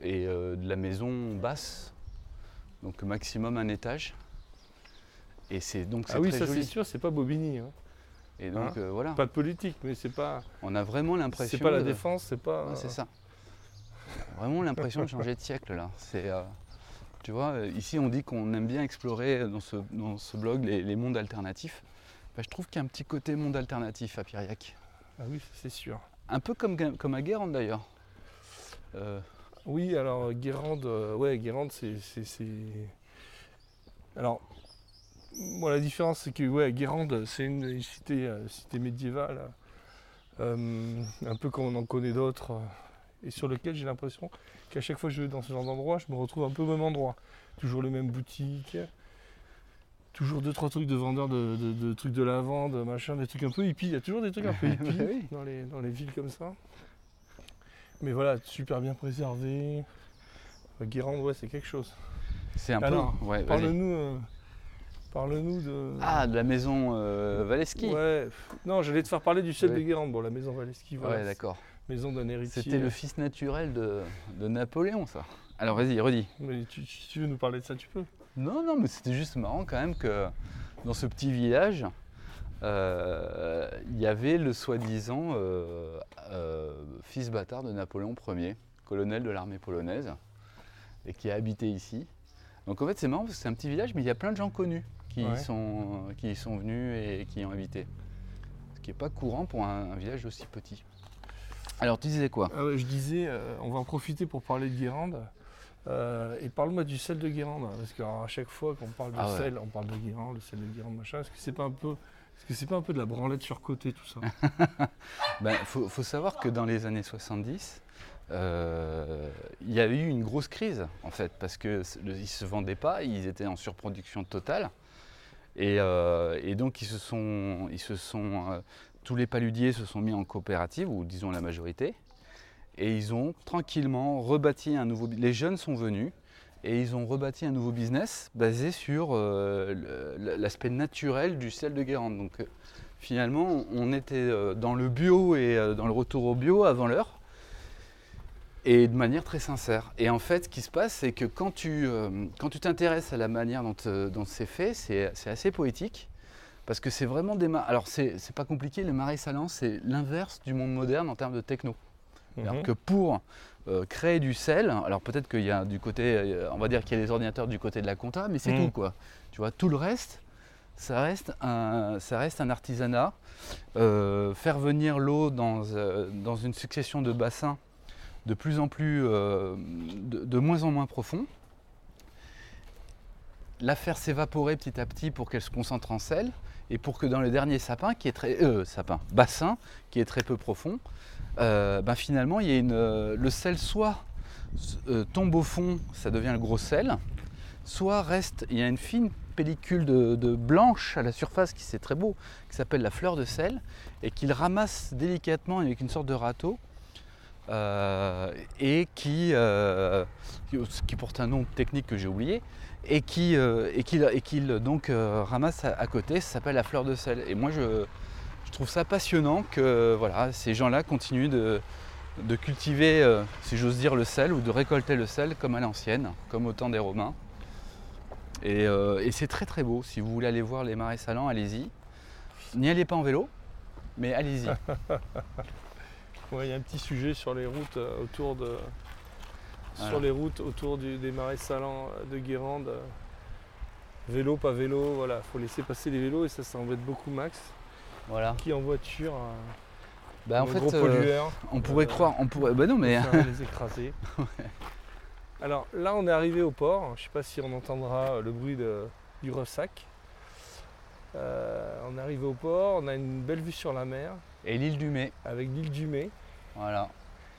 et euh, de la maison basse, donc maximum un étage. Et c'est donc Ah oui, très ça c'est joli. sûr, c'est pas Bobigny. hein. Et donc Hein euh, voilà, Pas de politique, mais c'est pas, on a vraiment l'impression. c'est pas la de- défense, c'est pas. Ouais, c'est ça. Vraiment l'impression de changer de siècle là. C'est, euh, tu vois, euh, ici on dit qu'on aime bien explorer dans ce, dans ce blog les, les mondes alternatifs. Bah, je trouve qu'il y a un petit côté monde alternatif à Piriac. Ah oui, ça, c'est sûr. Un peu comme, Ga- comme à Guérande d'ailleurs. Euh, Oui, alors euh, Guérande, euh, ouais, Guérande, c'est, c'est, c'est- Alors, moi, la différence, c'est que ouais, Guérande, c'est une, une cité, euh, cité médiévale, euh, un peu comme on en connaît d'autres, euh, et sur lequel j'ai l'impression qu'à chaque fois que je vais dans ce genre d'endroit, je me retrouve un peu au même endroit. Toujours les mêmes boutiques, toujours deux, trois trucs de vendeurs de, de- de trucs de lavande, machin, des trucs un peu hippies. Il y a toujours des trucs un peu hippies oui. dans, les, dans les villes comme ça. Mais voilà, super bien préservé. Euh, Guérande, ouais, c'est quelque chose. c'est un Alors, peu. Ouais. Parle-nous euh, parle-nous de. Ah, de la maison euh, Valeski. Ouais, non, j'allais te faire parler du Ouais. de Guérande. Bon, la maison Valeski, voilà. Ouais, d'accord. Maison d'un héritier. C'était le fils naturel de, de Napoléon, ça. Alors vas-y, redis. Mais tu, tu- si tu veux nous parler de ça, tu peux? Non, non, mais c'était juste marrant quand même que dans ce petit village, euh, il y avait le soi-disant euh, euh, fils bâtard de Napoléon Ier, colonel de l'armée polonaise, et qui a habité ici. Donc en fait c'est marrant parce que c'est un petit village, mais il y a plein de gens connus qui, Ouais. sont, qui y sont venus et qui y ont habité. Ce qui n'est pas courant pour un, un village aussi petit. Alors tu disais quoi? Ah je disais, euh, on va en profiter pour parler de Guérande. Euh, et parle-moi du sel de Guérande, hein, parce qu'à chaque fois qu'on parle de Ah ouais. sel, on parle de Guérande, le sel de Guérande, machin. Est-ce que c'est pas un peu, est-ce que c'est pas un peu de la branlette surcotée tout ça? Ben, faut, faut savoir que dans les années 70, euh, il y a eu une grosse crise en fait, parce qu'ils ne se vendaient pas, ils étaient en surproduction totale. Et, euh, et donc ils se sont, ils se sont euh, tous les paludiers se sont mis en coopérative, ou disons la majorité, et ils ont tranquillement rebâti un nouveau. Les jeunes sont venus et ils ont rebâti un nouveau business basé sur euh, l'aspect naturel du sel de Guérande. Donc finalement, on était dans le bio et dans le retour au bio avant l'heure. Et de manière très sincère. Et en fait, ce qui se passe, c'est que quand tu euh, quand tu t'intéresses à la manière dont, euh, dont c'est fait, c'est c'est assez poétique. Parce que c'est vraiment des marais. Alors, c'est c'est pas compliqué, les marais salants, c'est l'inverse du monde moderne en termes de techno. Alors Mhm. que pour euh, créer du sel, alors peut-être qu'il y a du côté, on va dire qu'il y a des ordinateurs du côté de la compta, mais c'est Mhm. tout quoi. Tu vois, tout le reste, ça reste un, ça reste un artisanat. Euh, faire venir l'eau dans, euh, dans une succession de bassins de plus en plus, euh, de, moins en moins profonds, la faire s'évaporer petit à petit pour qu'elle se concentre en sel, et pour que dans le dernier sapin, qui est très, euh, sapin, bassin, qui est très peu profond, euh, ben finalement, il y a une, euh, le sel soit tombe au fond, ça devient le gros sel, soit reste, il y a une fine pellicule de blanche à la surface qui c'est très beau, qui s'appelle la fleur de sel, et qu'il ramasse délicatement avec une sorte de râteau, euh, et qui, euh, qui, porte un nom technique que j'ai oublié, et qui, euh, et ramasse à, côté, ça s'appelle la fleur de sel. Et moi je, trouve ça passionnant que voilà, ces gens-là continuent de, cultiver, si j'ose dire, le sel ou de récolter le sel comme à l'ancienne, comme au temps des Romains. Et, et c'est très très beau. Si vous voulez aller voir les marais salants, allez-y. N'y allez pas en vélo, mais allez-y. Ouais, il y a un petit sujet sur les routes euh, autour de. Voilà. Sur les routes autour du- des marais salants euh, de Guérande. euh, Vélo, pas vélo, voilà, faut laisser passer les vélos et ça, ça embête beaucoup Max, voilà. qui en voiture, Bah, en fait, gros euh, pollueur, on pourrait euh, croire, on pourrait. Bah non, mais les écraser. Alors là, on est arrivé au port. Je sais pas si on entendra le bruit de- du ressac. Euh, on est arrivé au port, on a une belle vue sur la mer et l'île du Mai. avec l'île du Mai, Voilà,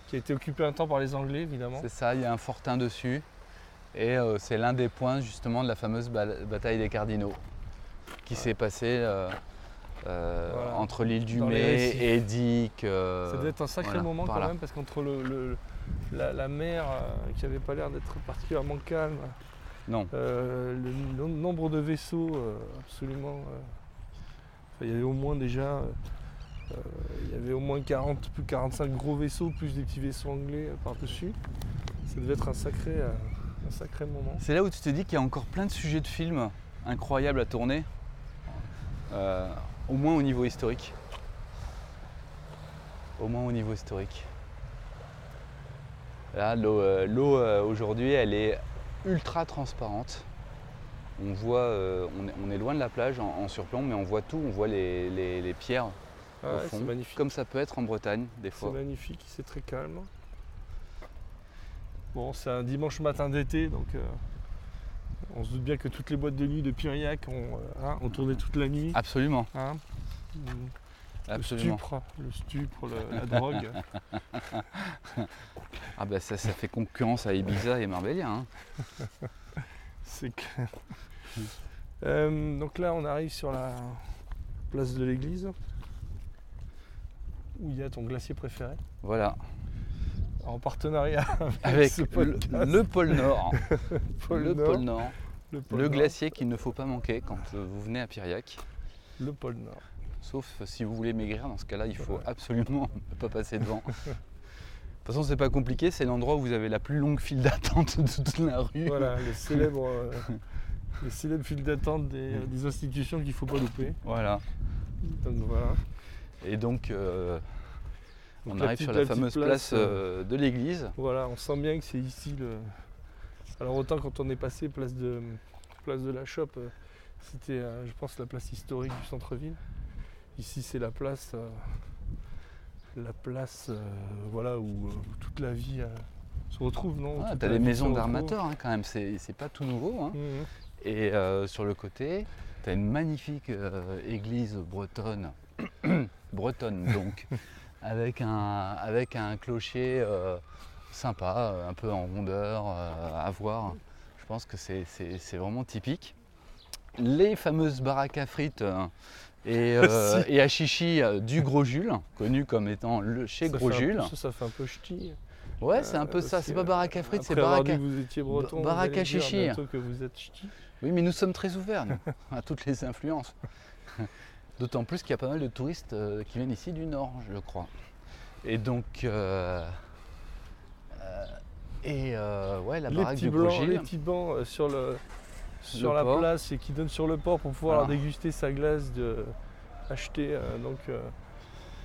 qui a été occupée un temps par les Anglais évidemment. c'est ça. Il y a un fortin dessus, et euh, c'est l'un des points justement de la fameuse ba- bataille des Cardinaux, qui s'est passée euh, euh, Voilà. entre l'île du Dans Mai et Dick. Ça devait être un sacré voilà, moment quand même parce qu'entre le, le- la, la mer qui avait pas l'air d'être particulièrement calme, Non. euh, le no- nombre de vaisseaux euh, absolument. euh, il y avait au moins déjà. Euh, il y avait au moins 40, plus 45 gros vaisseaux, plus des petits vaisseaux anglais euh, par-dessus. Ça devait être un sacré, euh, un sacré moment. C'est là où tu te dis qu'il y a encore plein de sujets de films incroyables à tourner, au moins au niveau historique. Au moins au niveau historique. Là, l'eau aujourd'hui, elle est ultra transparente. On voit, on, est, loin de la plage en, surplomb, mais on voit tout. On voit les pierres Ah au ouais, fond, c'est magnifique. comme ça peut être en Bretagne des C'est fois. magnifique, c'est très calme. Bon, c'est un dimanche matin d'été, donc euh, on se doute bien que toutes les boîtes de nuit de Piriac ont, euh, hein, ont tourné toute la nuit. Absolument, hein. Mm. absolument. Le stupre, le stupre, le- la drogue. Ah bah ça, ça fait concurrence à Ibiza et Marbella. hein. C'est clair. Euh, donc là, on arrive sur la place de l'église où il y a ton glacier préféré Voilà. en partenariat avec, le, pôle Nord. pôle le Nord. pôle Nord. le pôle Le Nord. glacier qu'il ne faut pas manquer quand euh, vous venez à Piriac. Le pôle Nord. Sauf si vous voulez maigrir, dans ce cas-là, il faut Ouais. absolument ne pas passer devant. De toute façon, c'est pas compliqué, c'est l'endroit où vous avez la plus longue file d'attente de toute la rue. Voilà, le célèbre, euh, d'attente des, euh, des institutions qu'il ne faut pas louper. Voilà. Donc voilà. Et donc, euh, Donc, on arrive petite- sur la fameuse place, euh, de l'église. Voilà, on sent bien que c'est ici le. Alors autant quand on est passé place de place de la Chope, euh, c'était, euh, je pense, la place historique du centre-ville. Ici, c'est la place, euh, la place, euh, voilà, où euh, toute la vie euh, se retrouve, non? Ah, T'as des maisons d'armateurs hein, quand même, c'est pas tout nouveau. hein. Mhm. Et euh, sur le côté, tu as une magnifique euh, église bretonne, bretonne donc, avec un, avec un clocher euh, sympa, euh, un peu en rondeur euh, à voir. Je pense que c'est- vraiment typique. Les fameuses baraques à frites et, euh, à chichi du Gros Jules, connu comme étant le chez Ça Gros Jules. peu- ça, ça fait un peu ch'ti. Ouais, c'est un peu ça, c'est pas baraque à frites, c'est baraque à... vous étiez breton, Ba- baraque vous allez à chichi. bientôt que vous êtes ch'ti. Oui, mais nous sommes très ouverts nous, à toutes les influences. D'autant plus qu'il y a pas mal de touristes euh, qui viennent ici du Nord, je crois. Et donc, euh, et euh, ouais, la les baraque petits blancs, les petits bancs sur, le, sur la port. place et qui donnent sur le port pour pouvoir Voilà. déguster sa glace de, achetée donc,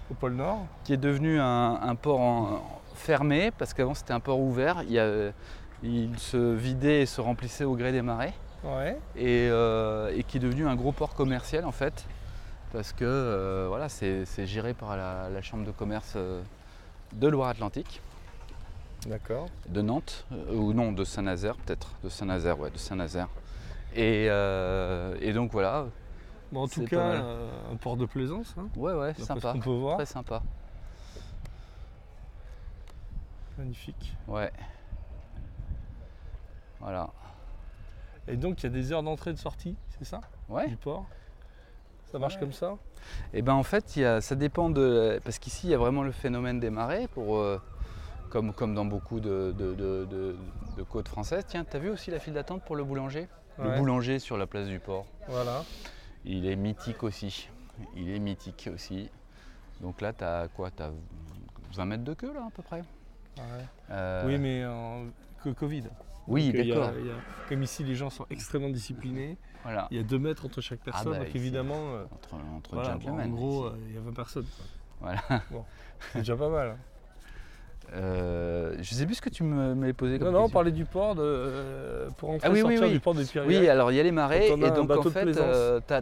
au pôle Nord. qui est devenu un, un port en- fermé, parce qu'avant c'était un port ouvert. Il, y a- il se vidait et se remplissait au gré des marées, Ouais. et, euh, et qui est devenu un gros port commercial en fait, parce que euh, voilà, c'est géré par la, la chambre de commerce euh, de Loire-Atlantique, D'accord. de Nantes, euh, ou non, de Saint-Nazaire peut-être, de Saint-Nazaire, ouais, de Saint-Nazaire. Et, et donc voilà, Bon, en tout cas, un port de plaisance, hein, ouais, ouais, sympa, peut voir. très sympa, Magnifique. ouais. Voilà, Et donc, il y a des heures d'entrée et de sortie, c'est ça? Ouais. Du port? Ça marche Ouais. comme ça? Et ben en fait, y a- ça dépend de. Parce qu'ici, il y a vraiment le phénomène des marées, pour, euh, comme, comme dans beaucoup de, de- de- de- de côtes françaises. Tiens, t'as vu aussi la file d'attente pour le boulanger? Le boulanger sur la place du port. Voilà. Il est mythique aussi. Il est mythique aussi. Donc là, t'as quoi? T'as 20 mètres de queue là à peu près? Ouais. Euh, Oui, mais en que Covid. Oui, d'accord. Comme ici, les gens sont extrêmement disciplinés. Voilà. Il y a deux mètres entre chaque personne, bah, donc évidemment, euh, Entre, entre voilà, bon, gentlemen. en gros, ici. euh, il y a 20 personnes. Voilà. C'est déjà pas mal. hein. Euh, je sais plus ce que tu m'avais posé comme Non, non, on parlait du port de, euh, pour entrer Ah oui, sortir oui. du port de Piriac. Oui, alors il y a les marées et donc en fait, plaisance. tu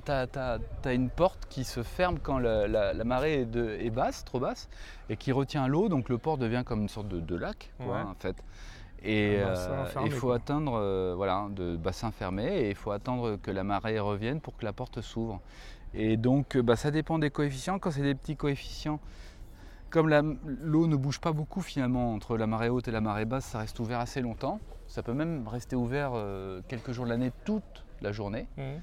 as, une porte qui se ferme quand la, la- la marée est, de- est basse, trop basse, et qui retient l'eau, donc le port devient comme une sorte de, de lac, quoi, Ouais. en fait. Et bassin euh, il faut atteindre, euh, voilà, de bassin fermé, et il faut attendre que la marée revienne pour que la porte s'ouvre. Et donc, euh, bah, ça dépend des coefficients. Quand c'est des petits coefficients, comme l'eau ne bouge pas beaucoup finalement entre la marée haute et la marée basse, ça reste ouvert assez longtemps. Ça peut même rester ouvert euh, quelques jours de l'année, toute la journée. Mhm.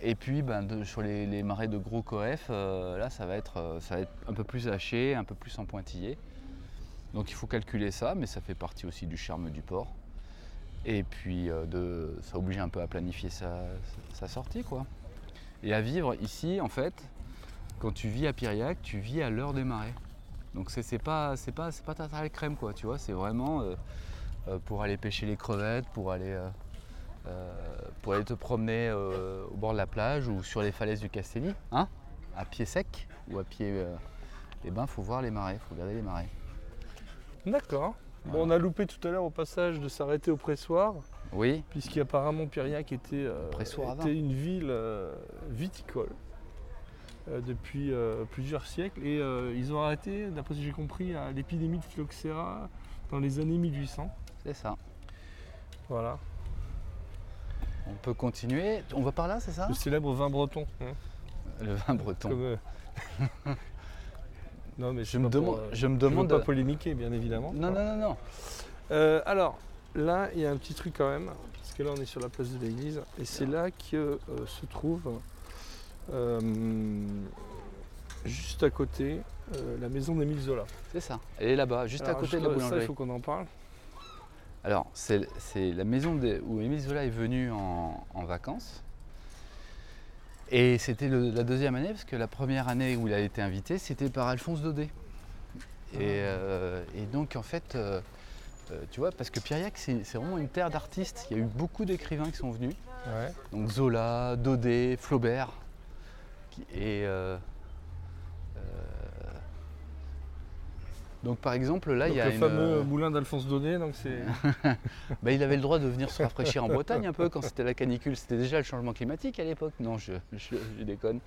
Et puis ben, de- sur les, les marées de gros coef, là ça va, être, ça va être un peu plus haché, un peu plus en pointillé. Donc il faut calculer ça, mais ça fait partie aussi du charme du port. Et puis euh, ça oblige un peu à planifier sa, sortie. Et à vivre ici, en fait, quand tu vis à Piriac, tu vis à l'heure des marées. Donc c'est pas, c'est pas, c'est pas à la crème, quoi, tu vois, c'est vraiment euh, euh, pour aller pêcher les crevettes, pour aller, te promener au bord de la plage ou sur les falaises du Castelli, hein, à pied sec ou à pied. eh ben, faut voir les marées, faut regarder les marées. D'accord. Bon, on a loupé tout à l'heure au passage de s'arrêter au pressoir, Oui, puisqu'apparemment Piriac était, euh, était une ville euh, viticole euh, depuis plusieurs siècles. Et ils ont arrêté, d'après ce que j'ai compris, à l'épidémie de phylloxéra dans les années 1800. c'est ça. Voilà. On peut continuer. On va par là, c'est ça? Le célèbre vin breton. hein, Le vin breton. comme, non, mais Je me, pas pour, demande, euh, je me je veux demande. pas polémiquer, bien évidemment. Non, non, non, non. Euh, alors, là, il y a un petit truc quand même, parce que là, on est sur la place de l'église, et c'est là que euh, se trouve, euh, juste à côté, la maison d'Émile Zola. C'est ça. Elle est là-bas, juste à côté de la Ça, il boulangerie. faut qu'on en parle. Alors, c'est la maison où Émile Zola est venu en, en vacances. Et c'était la deuxième année, parce que la première année où il a été invité, c'était par Alphonse Daudet. Et, euh, et donc, en fait, euh, euh, tu vois, parce que Piriac, c'est vraiment une terre d'artistes. Il y a eu beaucoup d'écrivains qui sont venus. Ouais. Donc Zola, Daudet, Flaubert. Et euh, euh, donc par exemple là Donc, il y a le une, fameux euh, moulin d'Alphonse Daudet, donc c'est. bah, il avait le droit de venir se rafraîchir en Bretagne un peu quand c'était la canicule. C'était déjà le changement climatique à l'époque. Non, je, je- je déconne.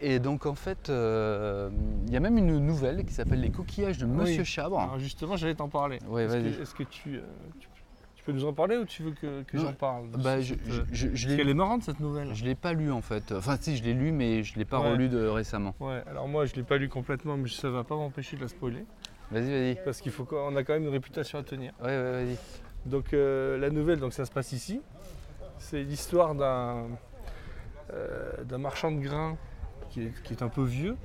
Et donc en fait, euh, il y a même une nouvelle qui s'appelle Les coquillages de Monsieur Oui. Chabre. Alors justement, j'allais t'en parler. Ouais, Est-ce que, vas-y. est-ce que tu, euh, tu, tu peux nous en parler ou tu veux que, que j'en parle Bah, je, je, je- Parce l'ai qu'elle est marrante cette nouvelle. je l'ai pas lu en fait. Enfin si, je l'ai lu mais je l'ai pas Ouais. relu de récemment. Ouais, alors moi je l'ai pas lu complètement, mais ça va pas m'empêcher de la spoiler. Vas-y, vas-y. Parce qu'il faut qu'on a quand même une réputation à tenir. Ouais, ouais, vas-y. Donc euh, la nouvelle, donc ça se passe ici. C'est l'histoire d'un euh, d'un marchand de grains qui est, qui est un peu vieux,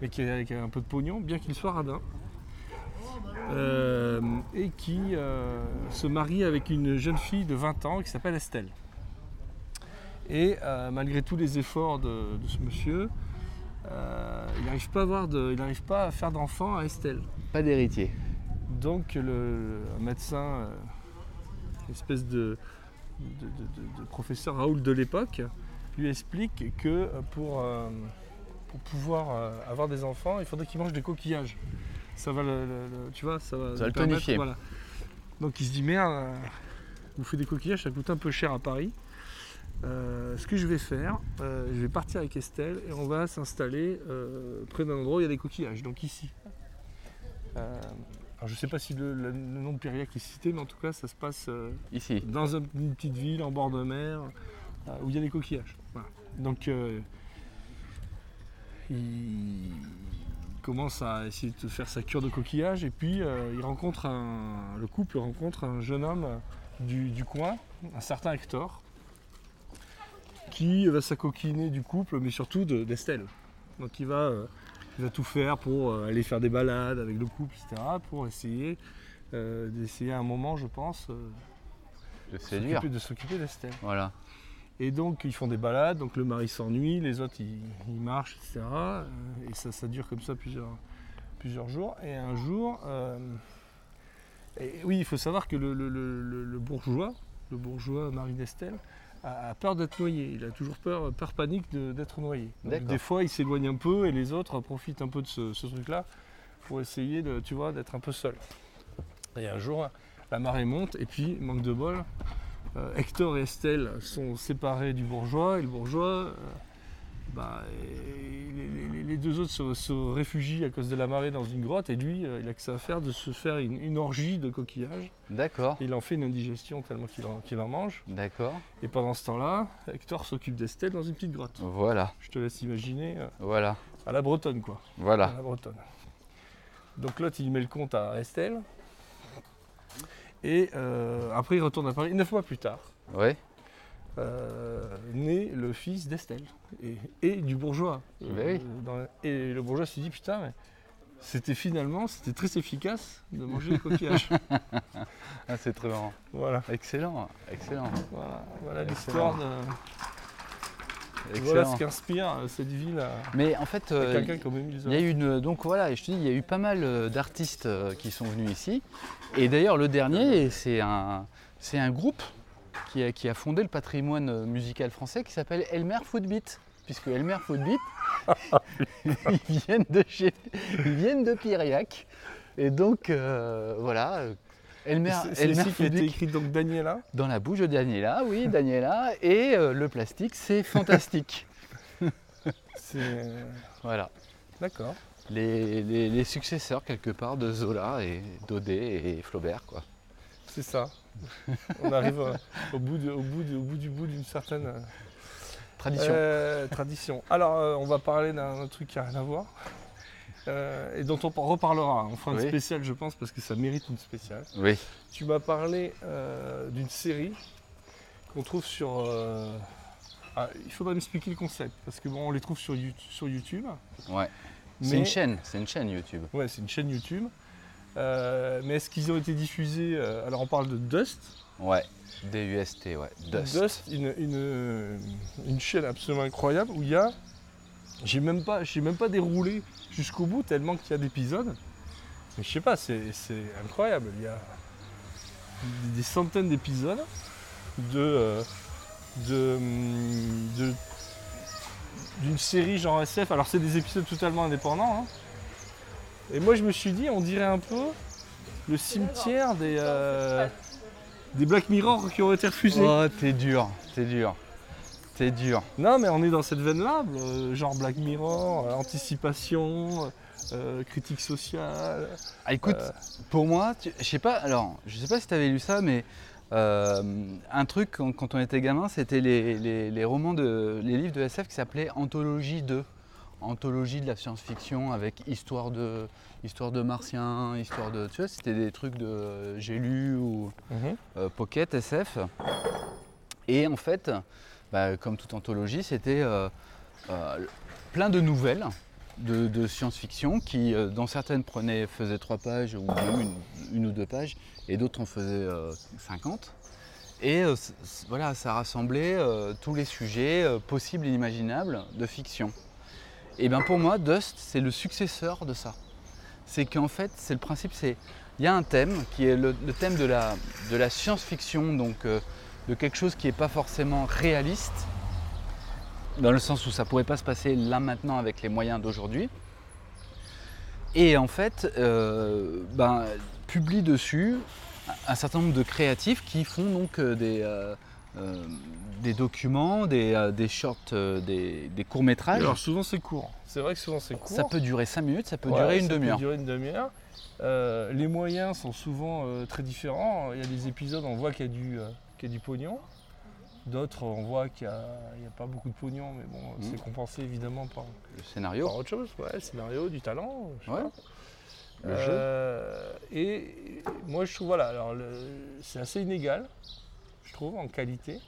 mais qui a, qui a un peu de pognon, bien qu'il soit radin. Euh, et qui se marie avec une jeune fille de 20 ans qui s'appelle Estelle. Et malgré tous les efforts de, de ce monsieur, il n'arrive pas, à avoir de- il n'arrive pas à faire d'enfant à Estelle. Pas d'héritier. Donc le, le- un médecin, euh, une espèce de, de- de- de- de professeur Raoul de l'époque, lui explique que euh, pour, euh, pour pouvoir euh, avoir des enfants, il faudrait qu'il mange des coquillages. Ça va le, le- le- tu vois, ça va, Ça le tonifier. voilà. Donc il se dit merde, euh, bouffer des coquillages, ça coûte un peu cher à Paris. Euh, ce que je vais faire, euh, je vais partir avec Estelle et on va s'installer euh, près d'un endroit où il y a des coquillages, donc ici. Alors je ne sais pas si le, le- le nom de Périac est cité, mais en tout cas ça se passe Ici. dans un- une petite ville en bord de mer où il y a des coquillages. Voilà. Donc il commence à essayer de faire sa cure de coquillages et puis il rencontre un, le couple rencontre un jeune homme du, du coin, un certain Hector, qui va s'acoquiner du couple, mais surtout de- d'Estelle. Donc il va, euh, il va tout faire pour euh, aller faire des balades avec le couple, etc., pour essayer euh, d'essayer à un moment, je pense, De séduire. de s'occuper d'Estelle. Voilà. Et donc ils font des balades, donc le mari s'ennuie, les autres ils, ils marchent, etc. Et ça, ça dure comme ça plusieurs, plusieurs jours. Et un jour, et oui, il faut savoir que le, le- le- le- le bourgeois, le bourgeois Marie d'Estelle, a, peur d'être noyé. Il a toujours peur, peur panique de- d'être noyé. Donc, des fois, il s'éloigne un peu et les autres profitent un peu de ce, ce truc-là pour essayer de, tu vois, d'être un peu seul. Et un jour, la marée monte et puis, manque de bol, euh, Hector et Estelle sont séparés du bourgeois et le bourgeois, euh, bah, les, deux autres se, se réfugient à cause de la marée dans une grotte et lui, euh, il a que ça à faire de se faire une, une orgie de coquillages. D'accord. Il en fait une indigestion tellement qu'il en, mange. D'accord. Et pendant ce temps-là, Hector s'occupe d'Estelle dans une petite grotte. Voilà. Je te laisse imaginer euh, Voilà. à la bretonne quoi. À Voilà. la bretonne. Donc l'autre il met le compte à Estelle. Et euh, après il retourne à Paris. Neuf mois plus tard, Ouais. Euh, naît le fils d'Estelle et, et du bourgeois. Ben oui. dans- et le bourgeois se dit putain mais c'était finalement c'était très efficace de manger les coquillages. Ah, c'est très marrant. voilà, Excellent. Excellent. voilà, voilà l'histoire de. Excellent. Voilà ce qu'inspire euh, cette ville à, Mais en fait, euh, il y a eu une. Donc voilà, je te dis, il y a eu pas mal euh, d'artistes euh, qui sont venus ici. Et d'ailleurs, le dernier, c'est un, c'est un groupe qui a, qui a fondé le patrimoine euh, musical français qui s'appelle Elmer Footbeat. Puisque Elmer Footbeat, ils viennent de chez, ils viennent de Piriac. Et donc euh, voilà, euh, Elmer, C'est- ici qui a été écrit donc Daniela. dans la bouche de Daniela, oui, Daniela. Et euh, le plastique, c'est fantastique. C'est Voilà. d'accord. Les, les- les successeurs quelque part de Zola et Daudet et Flaubert quoi. C'est ça. On arrive au, bout de- au, bout de- au bout du bout d'une certaine euh, Tradition. euh, tradition. Alors, euh, on va parler d'un truc qui n'a rien à voir. euh, et dont on reparlera. On fera une Oui. spéciale, je pense, parce que ça mérite une spéciale. Oui. Tu m'as parlé euh, d'une série qu'on trouve sur. euh, ah, il faudrait m'expliquer le concept, parce que bon, on les trouve sur, sur YouTube. Ouais. C'est une chaîne, c'est une chaîne YouTube. Ouais, c'est une chaîne YouTube. Euh, mais est-ce qu'ils ont été diffusés euh, Alors, on parle de Dust. Ouais. D-U-S-T, ouais. Dust. Dust, une, une- une chaîne absolument incroyable où il y a. J'ai même pas, j'ai même pas déroulé jusqu'au bout tellement qu'il y a d'épisodes. Mais je sais pas, c'est c'est incroyable. Il y a des centaines d'épisodes de, euh, de, hum, de- d'une série genre SF. Alors c'est des épisodes totalement indépendants. hein. Et moi je me suis dit, on dirait un peu le cimetière des, euh, des Black Mirror qui ont été refusés. Oh, t'es dur, t'es dur. T'es dur. Non, mais on est dans cette veine-là, euh, genre Black Mirror, euh, anticipation, critique sociale. Ah, écoute, pour moi, je sais pas, alors, je sais pas si t'avais lu ça, mais un truc quand, quand on était gamin, c'était les, les- les romans de, les livres de SF qui s'appelaient Anthologie 2. Anthologie de la science-fiction avec histoire de, histoire de martiens, histoire de. Tu vois, c'était des trucs de j'ai lu ou euh, Pocket SF. Et en fait, bah, comme toute anthologie, c'était euh, euh, plein de nouvelles de, de science-fiction qui, dans certaines, prenaient, faisaient trois pages ou même une, une ou deux pages, et d'autres en faisaient euh, 50. Et voilà, ça rassemblait tous les sujets possibles et inimaginables de fiction. Et bien pour moi, Dust, c'est le successeur de ça. C'est qu'en fait, c'est le principe, c'est il y a un thème qui est le, thème de la, science-fiction, donc euh, de quelque chose qui n'est pas forcément réaliste, dans le sens où ça pourrait pas se passer là maintenant avec les moyens d'aujourd'hui. Et en fait, euh, ben, publie dessus un certain nombre de créatifs qui font donc euh, des, des documents, des, euh, des shorts, euh, des, des courts-métrages. Alors souvent c'est court. C'est vrai que souvent c'est court. Ça peut durer 5 minutes, ça peut Ouais, durer une ça peut demi-heure. durer une demi-heure. Euh, les moyens sont souvent euh, très différents. Il y a des épisodes, on voit qu'il y, a du, euh, qu'il y a du pognon. D'autres, on voit qu'il n'y a, il y a pas beaucoup de pognon, mais bon, Mhm. c'est compensé évidemment par, Le scénario. par autre chose. Ouais, le scénario, du talent. je sais Ouais. pas. Le jeu. Et moi, je trouve, voilà, alors c'est assez inégal, je trouve, en qualité.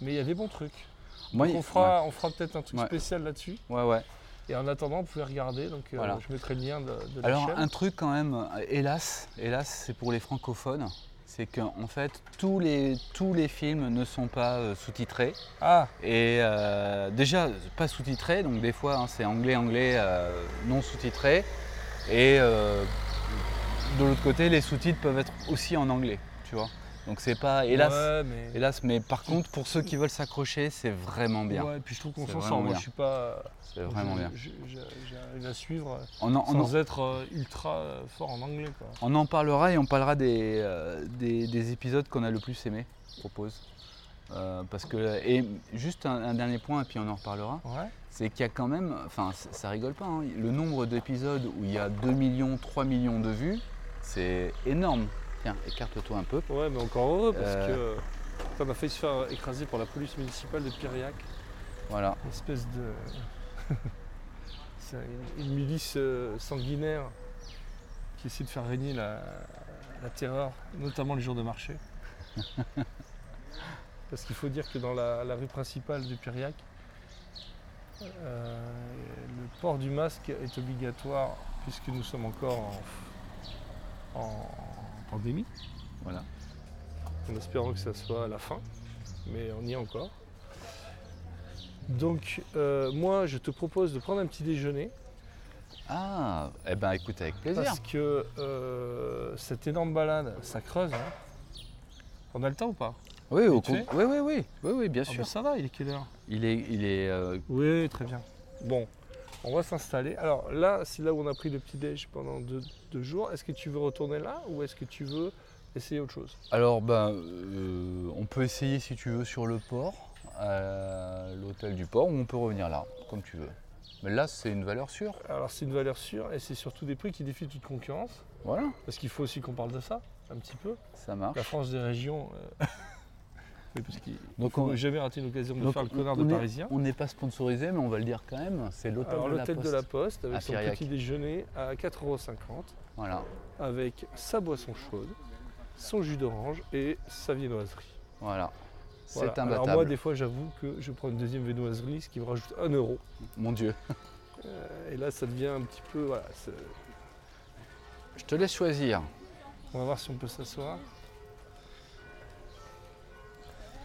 Mais il y a des bons trucs. Moi, Donc, on fera, on fera peut-être un truc Ouais. spécial là-dessus. ouais, ouais. Et en attendant, vous pouvez regarder. Donc, euh, je mettrai le lien de, de la Alors chaîne. un truc quand même, euh, hélas, hélas, c'est pour les francophones, c'est qu'en fait tous les, tous les films ne sont pas euh, sous-titrés. Ah, Et euh, déjà pas sous-titrés, donc des fois hein, c'est anglais-anglais non sous-titré. Et de l'autre côté, les sous-titres peuvent être aussi en anglais, tu vois. Donc c'est pas, hélas, Ouais, mais... hélas, mais par contre pour ceux qui veulent s'accrocher, c'est vraiment bien. Ouais, puis je trouve qu'on s'en sort. Moi, je suis pas. C'est vraiment bien. J'arrive à suivre On en, on en- sans être euh, ultra euh, fort en anglais, quoi. On en parlera et on parlera des, euh, des, des épisodes qu'on a le plus aimé, je propose. Euh, parce que, et juste un, un dernier point, et puis on en reparlera, Ouais. c'est qu'il y a quand même, enfin ça rigole pas, hein, le nombre d'épisodes où il y a 2 millions, 3 millions de vues, c'est énorme. Tiens, écarte-toi un peu. Ouais, mais encore heureux parce Euh. que on a failli se faire écraser par la police municipale de Piriac. Voilà. Une espèce de. C'est une, une milice euh, sanguinaire qui essaie de faire régner la, la terreur, notamment les jours de marché. Parce qu'il faut dire que dans la, la rue principale de Piriac, euh, le port du masque est obligatoire puisque nous sommes encore en, en pandémie, Voilà. en espérant que ça soit la fin, mais on y est encore. Donc euh, moi je te propose de prendre un petit déjeuner Ah, eh ben écoute, avec plaisir. parce que euh, cette énorme balade ça creuse. hein. On a le temps ou pas? Oui, au oui, oui, oui, oui, oui, bien Ah sûr. bah, Ça va, il est quelle heure? Il est, il est euh, Oui, très bien. Bon, on va s'installer. Alors là, c'est là où on a pris le petit déj pendant deux, deux jours. Est-ce que tu veux retourner là ou est-ce que tu veux essayer autre chose? Alors, ben, euh, on peut essayer si tu veux sur le port, à l'hôtel du port, ou on peut revenir là, comme tu veux. Mais là, c'est une valeur sûre. Alors c'est une valeur sûre et c'est surtout des prix qui défient toute concurrence. Voilà, Parce qu'il faut aussi qu'on parle de ça, un petit peu. ça marche. La France des régions. euh, oui, parce qu'il Donc, faut on, jamais rater une occasion de faire le connard on de est- Parisien. on n'est pas sponsorisé, mais on va le dire quand même. C'est l'hôtel Alors de, la l'hôtel Poste. de la Poste avec son petit déjeuner à 4,50€. Voilà, avec sa boisson chaude, son jus d'orange et sa viennoiserie. voilà. Voilà. C'est Alors imbattable. moi, des fois, j'avoue que je prends une deuxième viennoiserie, ce qui me rajoute un euro. Mon Dieu. Euh, et là, ça devient un petit peu... Voilà, Je te laisse choisir. on va voir si on peut s'asseoir.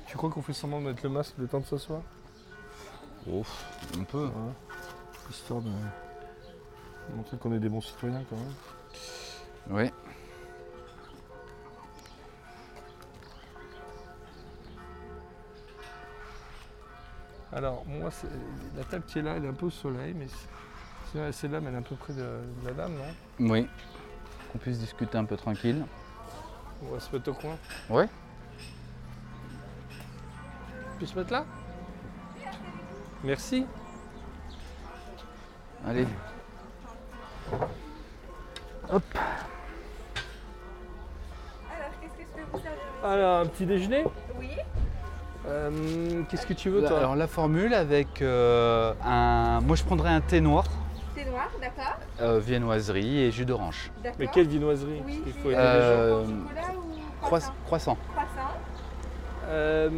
Tu crois qu'on fait semblant de mettre le masque le temps de s'asseoir Ouf, on peut. Ouais. Histoire de montrer qu'on est des bons citoyens quand même. Oui. Alors, moi, la table qui est là, elle est un peu au soleil, mais c'est- c'est celle-là, mais elle est un peu près de, de la dame, non? Oui. Qu'on puisse discuter un peu tranquille. On va se mettre au coin. Ouais. Tu peux se mettre là Merci. Allez. Alors, qu'est-ce que je peux vous servir Alors, un petit déjeuner Oui. Euh, Qu'est-ce que tu veux, toi? Alors la formule avec euh, un. Moi je prendrais un thé noir, Thé noir, d'accord. euh, viennoiserie et jus d'orange. D'accord. Mais quelle viennoiserie? Oui, Parce qu'il c'est faut aider Euh, les gens. au chocolat ou Croi- croissant croissant. Euh,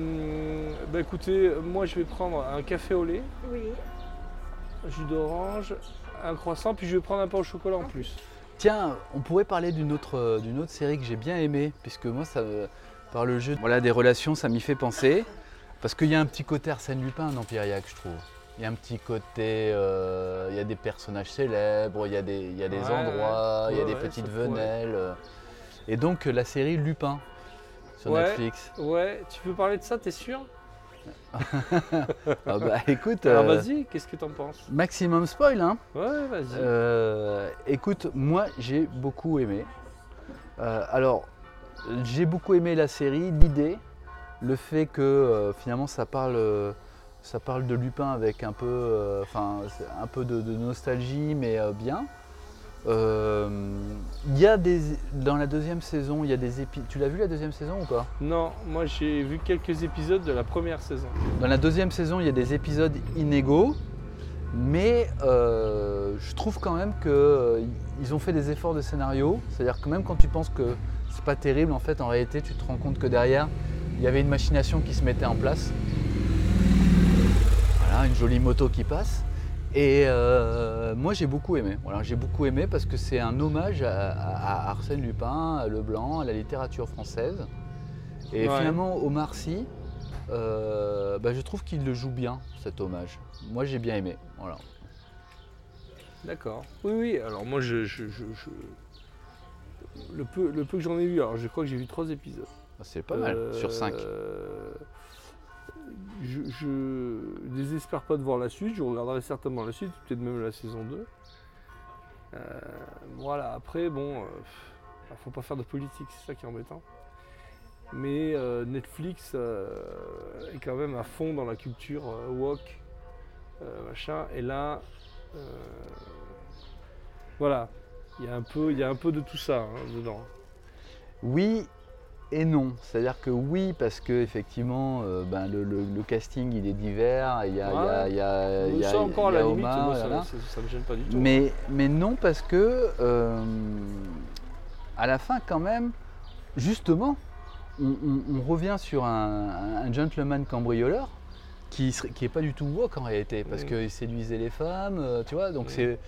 bah écoutez, moi je vais prendre un café au lait, Oui. un jus d'orange, un croissant, puis je vais prendre un pain au chocolat en plus. Tiens, on pourrait parler d'une autre, euh, d'une autre série que j'ai bien aimée, puisque moi, ça, par le jeu voilà, des relations, ça m'y fait penser. Parce qu'il y a un petit côté Arsène Lupin dans Piriac, je trouve. Il y a un petit côté, euh, il y a des personnages célèbres, il y a des, il y a des Ouais, endroits, il y a ouais, des ouais, petites venelles. Et donc la série Lupin sur Ouais. Netflix. Ouais, tu peux parler de ça, t'es sûr? Ah bah écoute, Alors euh, vas-y, qu'est-ce que t'en penses? Maximum spoil hein. Ouais, vas-y. Euh, écoute, moi j'ai beaucoup aimé. Euh, alors, j'ai beaucoup aimé la série, l'idée, le fait que euh, finalement ça parle, ça parle de Lupin avec un peu, enfin, un peu de, de nostalgie, mais bien. Euh, y a des, dans la deuxième saison, il y a des épisodes. Tu l'as vu la deuxième saison ou pas? Non, moi j'ai vu quelques épisodes de la première saison. Dans la deuxième saison, il y a des épisodes inégaux, mais euh, je trouve quand même qu'ils ont fait des efforts de scénario. C'est-à-dire que même quand tu penses que c'est pas terrible, en fait, en réalité, tu te rends compte que derrière, il y avait une machination qui se mettait en place. Voilà, une jolie moto qui passe. Et euh, moi, j'ai beaucoup aimé. Voilà, j'ai beaucoup aimé parce que c'est un hommage à, Arsène Lupin, à Leblanc, à la littérature française. Et Ouais. finalement, Omar Sy, euh, bah, je trouve qu'il le joue bien, cet hommage. Moi, j'ai bien aimé. Voilà. D'accord. Oui, oui, alors moi je. je- je- je- Le, peu, le peu que j'en ai vu, alors je crois que j'ai vu trois épisodes. C'est pas mal, Euh, sur 5. Je, désespère pas de voir la suite, je regarderai certainement la suite, peut-être même la saison 2. Euh, voilà, après, bon, euh, faut pas faire de politique, c'est ça qui est embêtant. Mais euh, Netflix euh, est quand même à fond dans la culture woke, machin, et là, voilà, il y, a un peu- y a un peu de tout ça hein, dedans. Oui et non. C'est-à-dire que oui, parce que effectivement, euh, ben, le, le- le casting il est divers. Il y a, il y a- il y a- il y a- ça encore à la limite, Omar, moi, ça, voilà. ça- ça me gêne pas du tout. Mais, mais non, parce que euh, à la fin, quand même, justement, on, on- on revient sur un, un gentleman cambrioleur qui serait- qui est pas du tout woke en réalité, parce qu'il séduisait les femmes, euh, tu vois. Donc c'est,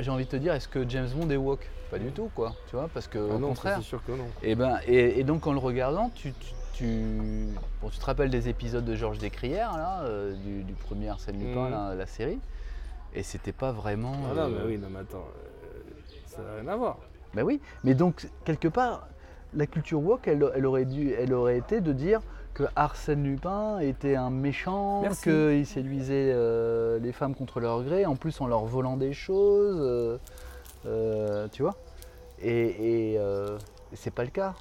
j'ai envie de te dire, est-ce que James Bond est woke? Pas du tout, quoi. Tu vois, parce que Ah au non, contraire. sûr que non. Et, ben, et, et donc en le regardant, tu, tu, tu- bon, tu te rappelles des épisodes de Georges Descrières, là, euh, du, du premier Arsène Lupin, Mhm. là, la série. Et c'était pas vraiment. Ah non, euh, mais oui, non, mais attends, euh, ça n'a rien à voir. ben oui, mais donc quelque part, la culture woke, elle, elle aurait dû, elle aurait été de dire que Arsène Lupin était un méchant, Merci. qu'il séduisait euh, les femmes contre leur gré, en plus en leur volant des choses, euh, euh, tu vois. Et, euh, c'est pas le cas.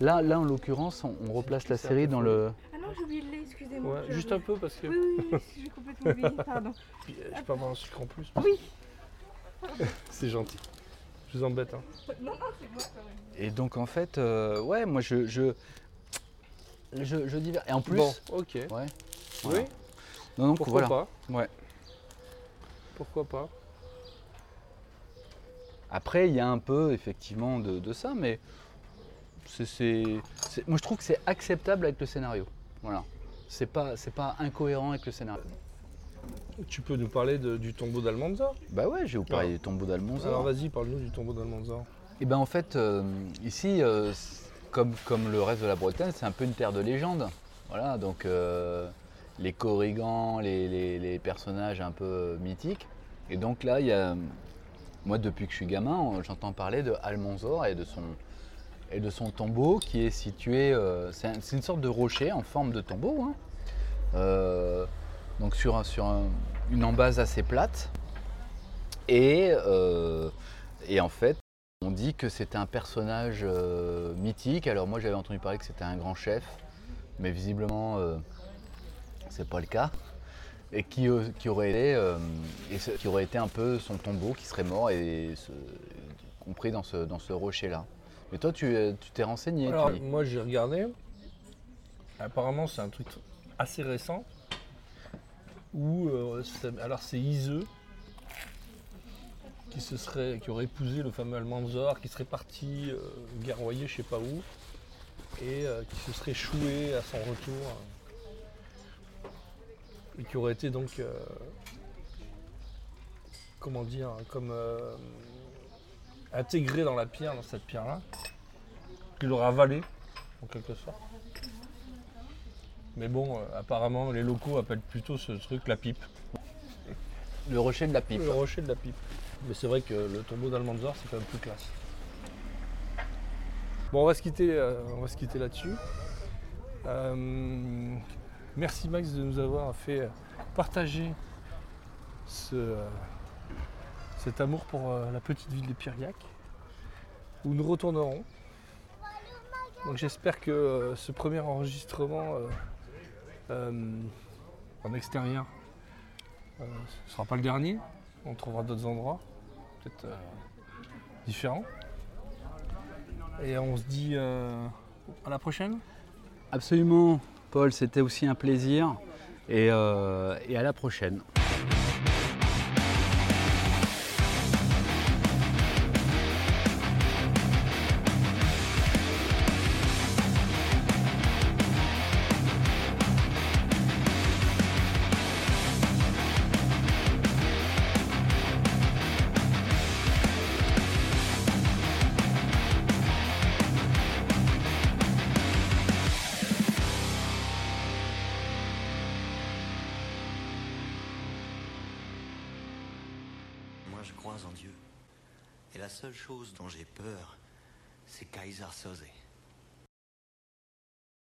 Là, là en l'occurrence, on, on replace la série dans le. Ah non, j'ai oublié le lait, excusez-moi. Ouais, juste oublié. un peu parce que Oui, oui, oui, j'ai complètement oublié, pardon. Puis, je peux avoir un sucre en plus. Oui. C'est gentil. Je vous embête. Hein. Non, non, c'est moi quand même. Et donc en fait, euh, ouais, moi je, je, je, je divers- Et en plus, Bon, ok. ouais. Oui. Non, donc pourquoi voilà. pas Ouais. Pourquoi pas Après, il y a un peu effectivement de, de ça, mais c'est, moi je trouve que c'est acceptable avec le scénario. Voilà. C'est pas, c'est pas incohérent avec le scénario. Tu peux nous parler de- du tombeau d'Almanzor Bah ouais, je vais vous parler du tombeau d'Almonzor. Alors vas-y, parle-nous du tombeau d'Almanzor. Et ben en fait, euh, ici, euh, comme, comme le reste de la Bretagne, c'est un peu une terre de légende. Voilà, donc euh, les corrigans, les, personnages un peu mythiques. Et donc là, il y a, moi depuis que je suis gamin, j'entends parler de Almanzor et de son, et de son tombeau qui est situé, euh, c'est un- c'est une sorte de rocher en forme de tombeau. hein. Euh, donc sur, sur un- une embase assez plate. Et, euh, et en fait, on dit que c'était un personnage euh, mythique. Alors moi j'avais entendu parler que c'était un grand chef, mais visiblement euh, c'est pas le cas. Et qui, euh, qui aurait été, euh, et ce- qui aurait été un peu son tombeau qui serait mort et compris dans ce, dans ce rocher là. Mais toi tu tu t'es renseigné. Alors tu- moi j'ai regardé. Apparemment c'est un truc assez récent. Où c'est- alors c'est Iseux qui se serait qui aurait épousé le fameux Almanzor, qui serait parti euh, guerroyer je sais pas où et euh, qui se serait échoué à son retour euh, et qui aurait été donc euh, comment dire comme intégré dans la pierre dans cette pierre là qu'il aurait avalé en quelque sorte. Mais bon, apparemment, les locaux appellent plutôt ce truc la pipe. Le rocher de la pipe. Le rocher de la pipe. Mais c'est vrai que le tombeau d'Almanzor, c'est quand même plus classe. Bon, on va se quitter, euh, on va se quitter là-dessus. Euh, merci Max de nous avoir fait partager euh, cet amour pour la petite ville de Piriac, où nous retournerons. Donc j'espère que ce premier enregistrement en extérieur ne sera pas le dernier. On trouvera d'autres endroits, peut-être euh, différents. Et on se dit euh, à la prochaine. Absolument, Paul, c'était aussi un plaisir. Et, euh, et à la prochaine.